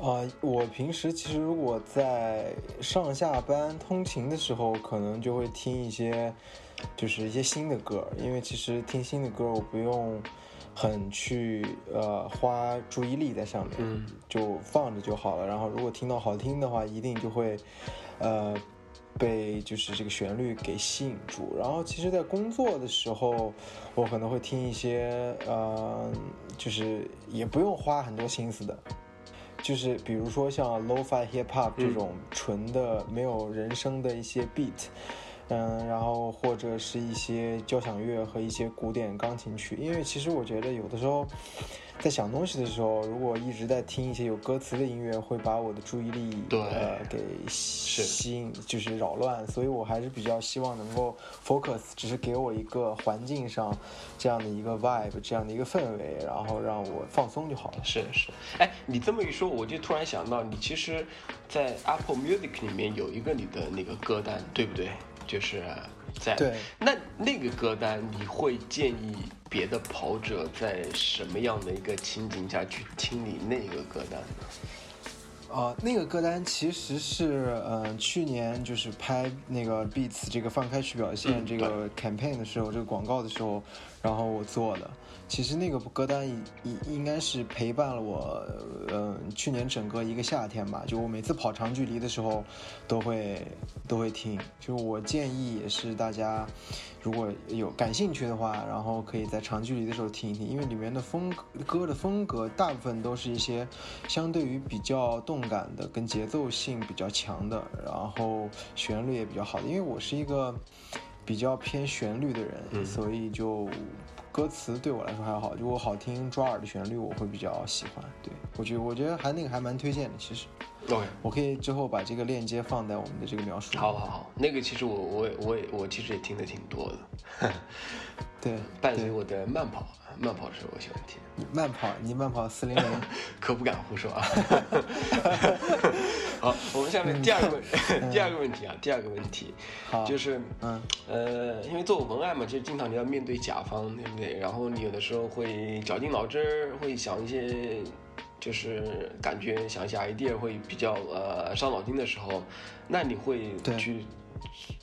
啊，我平时其实如果在上下班通勤的时候，可能就会听一些就是一些新的歌，因为其实听新的歌我不用。很去呃花注意力在上面，嗯，就放着就好了。然后如果听到好听的话，一定就会，呃，被就是这个旋律给吸引住。然后其实，在工作的时候，我可能会听一些呃，就是也不用花很多心思的，就是比如说像 lo-fi hip hop 这种纯的没有人声的一些 beat。嗯，然后或者是一些交响乐和一些古典钢琴曲，因为其实我觉得有的时候，在想东西的时候，如果一直在听一些有歌词的音乐，会把我的注意力呃给吸引，就是扰乱，所以我还是比较希望能够 focus，只是给我一个环境上这样的一个 vibe，这样的一个氛围，然后让我放松就好了。是是，哎，你这么一说，我就突然想到，你其实，在 Apple Music 里面有一个你的那个歌单，对不对？就是在对那那个歌单，你会建议别的跑者在什么样的一个情景下去听你那个歌单呢？啊，那个歌单其实是，嗯，去年就是拍那个 Beats 这个放开去表现这个 campaign 的时候，这个广告的时候，然后我做的。其实那个歌单应应应该是陪伴了我，嗯，去年整个一个夏天吧。就我每次跑长距离的时候，都会都会听。就我建议也是大家，如果有感兴趣的话，然后可以在长距离的时候听一听，因为里面的风格歌的风格大部分都是一些相对于比较动感的，跟节奏性比较强的，然后旋律也比较好的。因为我是一个比较偏旋律的人，所以就。歌词对我来说还好，如果好听抓耳的旋律，我会比较喜欢。对我觉得，我觉得还那个还蛮推荐的。其实，OK，我可以之后把这个链接放在我们的这个描述。好好好，那个其实我我我也我其实也听的挺多的。(laughs) 对，伴随我的慢跑，慢跑的时候我喜欢听。慢跑，你慢跑四零零，(laughs) 可不敢胡说啊。(laughs) 好，我们下面第二个问，(laughs) 第二个问题啊，第二个问题，就是，嗯，呃，因为做文案嘛，其实经常你要面对甲方，对不对？然后你有的时候会绞尽脑汁，会想一些，就是感觉想一些 idea 会比较呃伤脑筋的时候，那你会去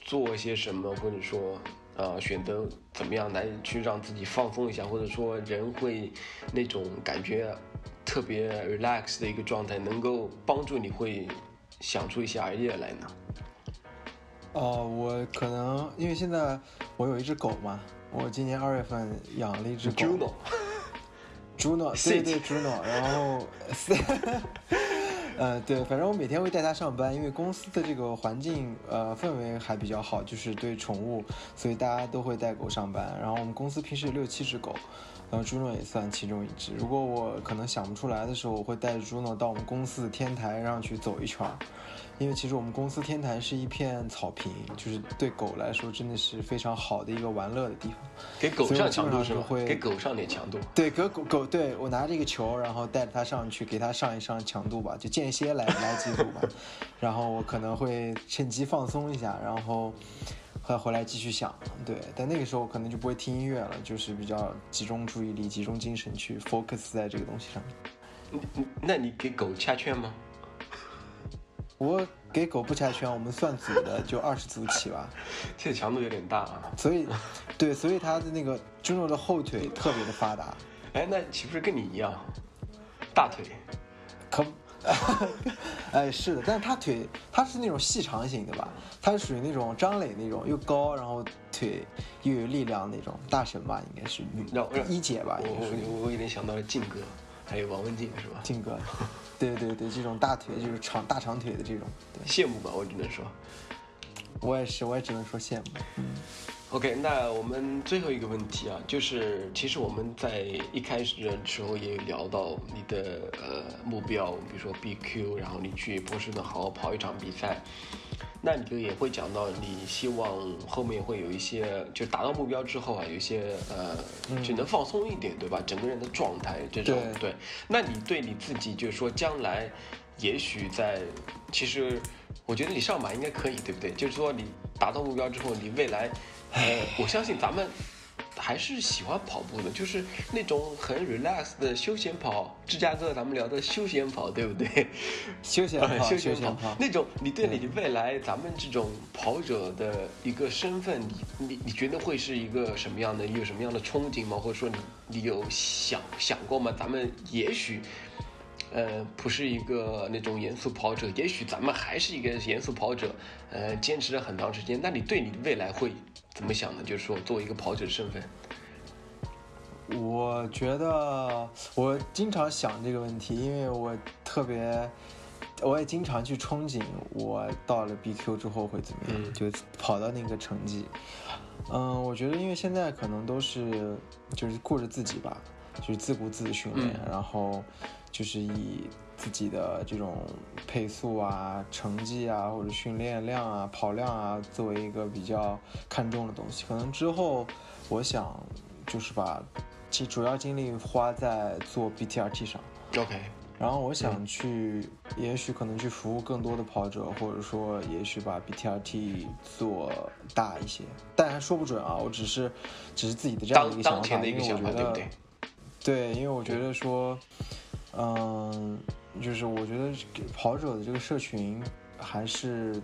做些什么，或者说？呃，选择怎么样来去让自己放松一下，或者说人会那种感觉特别 relax 的一个状态，能够帮助你会想出一些 idea 来呢？哦，我可能因为现在我有一只狗嘛，我今年二月份养了一只狗，Juno，Juno，对对 Juno，然后。(laughs) 呃，对，反正我每天会带它上班，因为公司的这个环境呃氛围还比较好，就是对宠物，所以大家都会带狗上班。然后我们公司平时有六七只狗，然后朱诺也算其中一只。如果我可能想不出来的时候，我会带着朱诺到我们公司的天台上去走一圈儿。因为其实我们公司天台是一片草坪，就是对狗来说真的是非常好的一个玩乐的地方。给狗上强度是吗？给狗上点强度。对，给狗狗，对我拿着一个球，然后带着它上去，给它上一上强度吧，就间歇来来几组吧。(laughs) 然后我可能会趁机放松一下，然后再回来继续想。对，但那个时候可能就不会听音乐了，就是比较集中注意力、集中精神去 focus 在这个东西上面。你那你给狗掐圈吗？我给狗不掐圈，我们算组的 (laughs) 就二十组起吧，这强度有点大啊。所以，对，所以它的那个 Juno 的后腿特别的发达。哎，那岂不是跟你一样，大腿？可，(laughs) 哎，是的，但是他腿他是那种细长型的吧？他是属于那种张磊那种，又高，然后腿又有力量那种大神吧？应该是女一姐吧？我我我有点想到了靖哥，还有王文静是吧？靖哥。对对对，这种大腿就是长大长腿的这种，羡慕吧，我只能说，我也是，我也只能说羡慕。嗯，OK，那我们最后一个问题啊，就是其实我们在一开始的时候也有聊到你的呃目标，比如说 BQ，然后你去波士顿好好跑一场比赛。那你就也会讲到，你希望后面会有一些，就达到目标之后啊，有一些呃，就能放松一点，对吧？整个人的状态这种，对。那你对你自己，就是说将来，也许在，其实我觉得你上马应该可以，对不对？就是说你达到目标之后，你未来，呃，我相信咱们。还是喜欢跑步的，就是那种很 relax 的休闲跑。芝加哥，咱们聊的休闲跑，对不对？休闲跑，(laughs) 休闲跑。那种，你对你的未来，咱们这种跑者的一个身份，你你你觉得会是一个什么样的？有什么样的憧憬吗？或者说，你你有想想过吗？咱们也许，呃，不是一个那种严肃跑者，也许咱们还是一个严肃跑者，呃，坚持了很长时间。那你对你的未来会？怎么想的？就是说，作为一个跑者的身份，我觉得我经常想这个问题，因为我特别，我也经常去憧憬，我到了 BQ 之后会怎么样，就跑到那个成绩。嗯，我觉得，因为现在可能都是就是顾着自己吧，就是自顾自的训练，然后就是以。自己的这种配速啊、成绩啊，或者训练量啊、跑量啊，作为一个比较看重的东西。可能之后，我想就是把其主要精力花在做 BTRT 上。OK。然后我想去，也许可能去服务更多的跑者，或者说也许把 BTRT 做大一些，但还说不准啊。我只是，只是自己的这样一个想法，因为我觉得，对，因为我觉得说，嗯。就是我觉得跑者的这个社群还是，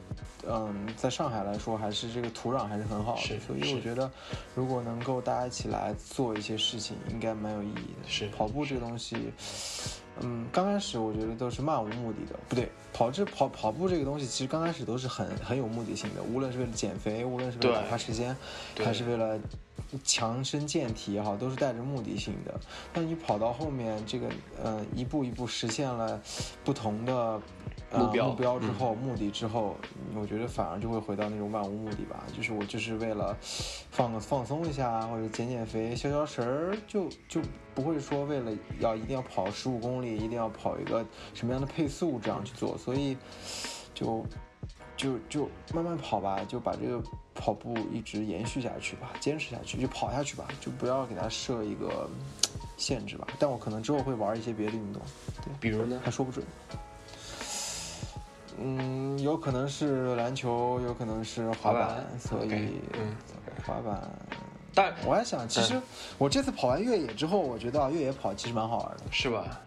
嗯，在上海来说还是这个土壤还是很好的，所以我觉得如果能够大家一起来做一些事情，应该蛮有意义的。是跑步这个东西。嗯，刚开始我觉得都是漫无目的的，不对，跑这跑跑步这个东西，其实刚开始都是很很有目的性的，无论是为了减肥，无论是为了打发时间，还是为了强身健体也好，都是带着目的性的。但你跑到后面，这个呃一步一步实现了不同的目标目标之后，目的之后，我觉得反而就会回到那种漫无目的吧，就是我就是为了放放松一下，或者减减肥、消消食儿，就就。不会说为了要一定要跑十五公里，一定要跑一个什么样的配速这样去做，所以就就就慢慢跑吧，就把这个跑步一直延续下去吧，坚持下去就跑下去吧，就不要给它设一个限制吧。但我可能之后会玩一些别的运动，对，比如呢？还说不准。嗯，有可能是篮球，有可能是滑板，所以滑板。但我还想，其实我这次跑完越野之后，我觉得越野跑其实蛮好玩的，是吧？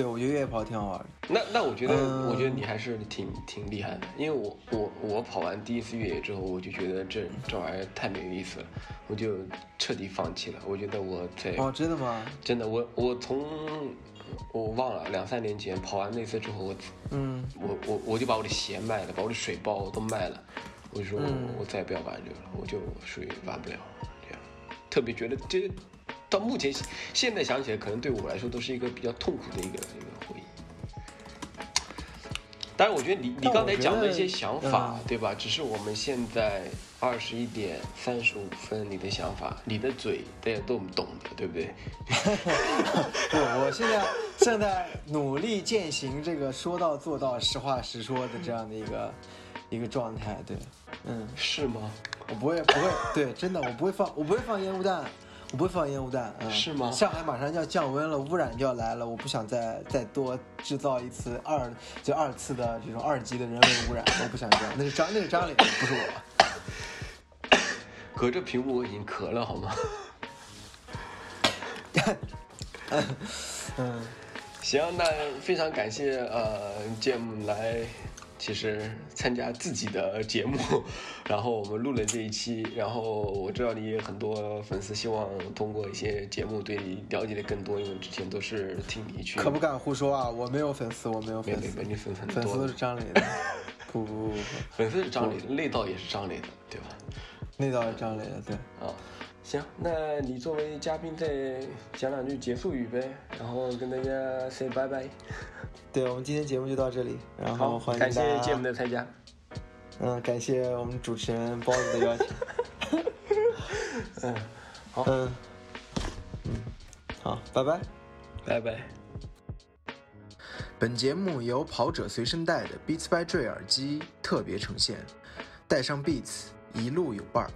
对，我觉得越野跑挺好玩的。那那我觉得，我觉得你还是挺挺厉害的，因为我我我跑完第一次越野之后，我就觉得这这玩意儿太没意思了，我就彻底放弃了。我觉得我在哦，真的吗？真的，我我从我忘了两三年前跑完那次之后，我嗯，我我我就把我的鞋卖了，把我的水包都卖了。我就说我，我再也不要玩这个了，我就属于玩不了这样。特别觉得这到目前现在想起来，可能对我来说都是一个比较痛苦的一个一个回忆。但是，我觉得你你刚才讲的一些想法，对吧？只是我们现在二十一点三十五分，你的想法，你的嘴大家都懂的，对不对？(laughs) 不，我现在正在努力践行这个说到做到、实话实说的这样的一个一个状态，对。嗯，是吗？我不会，不会，对，真的，我不会放，我不会放烟雾弹，我不会放烟雾弹。嗯，是吗？上海马上就要降温了，污染就要来了，我不想再再多制造一次二，就二次的这种二级的人为污染，我不想这样。那是张，那是张磊，不是我。(laughs) 隔着屏幕我已经咳了，好吗？(laughs) 嗯，行，那非常感谢呃，Jim 来。其实参加自己的节目，(laughs) 然后我们录了这一期，然后我知道你很多粉丝希望通过一些节目对你了解的更多，因为之前都是听你去。可不敢胡说啊！我没有粉丝，我没有粉丝。没没你粉丝粉丝都 (laughs) 是张磊的。不不不不，粉丝是张磊的，内道也是张磊的，对吧？内道是张磊的，对。啊。行，那你作为嘉宾再讲两句结束语呗，然后跟大家 say 拜拜。(laughs) 对，我们今天节目就到这里，然后欢迎感谢节目的参加。嗯，感谢我们主持人包子的邀请。(laughs) 嗯，好，嗯，嗯，好，拜拜，拜拜。本节目由跑者随身带的 Beats by Dre 耳机特别呈现，带上 Beats，一路有伴儿。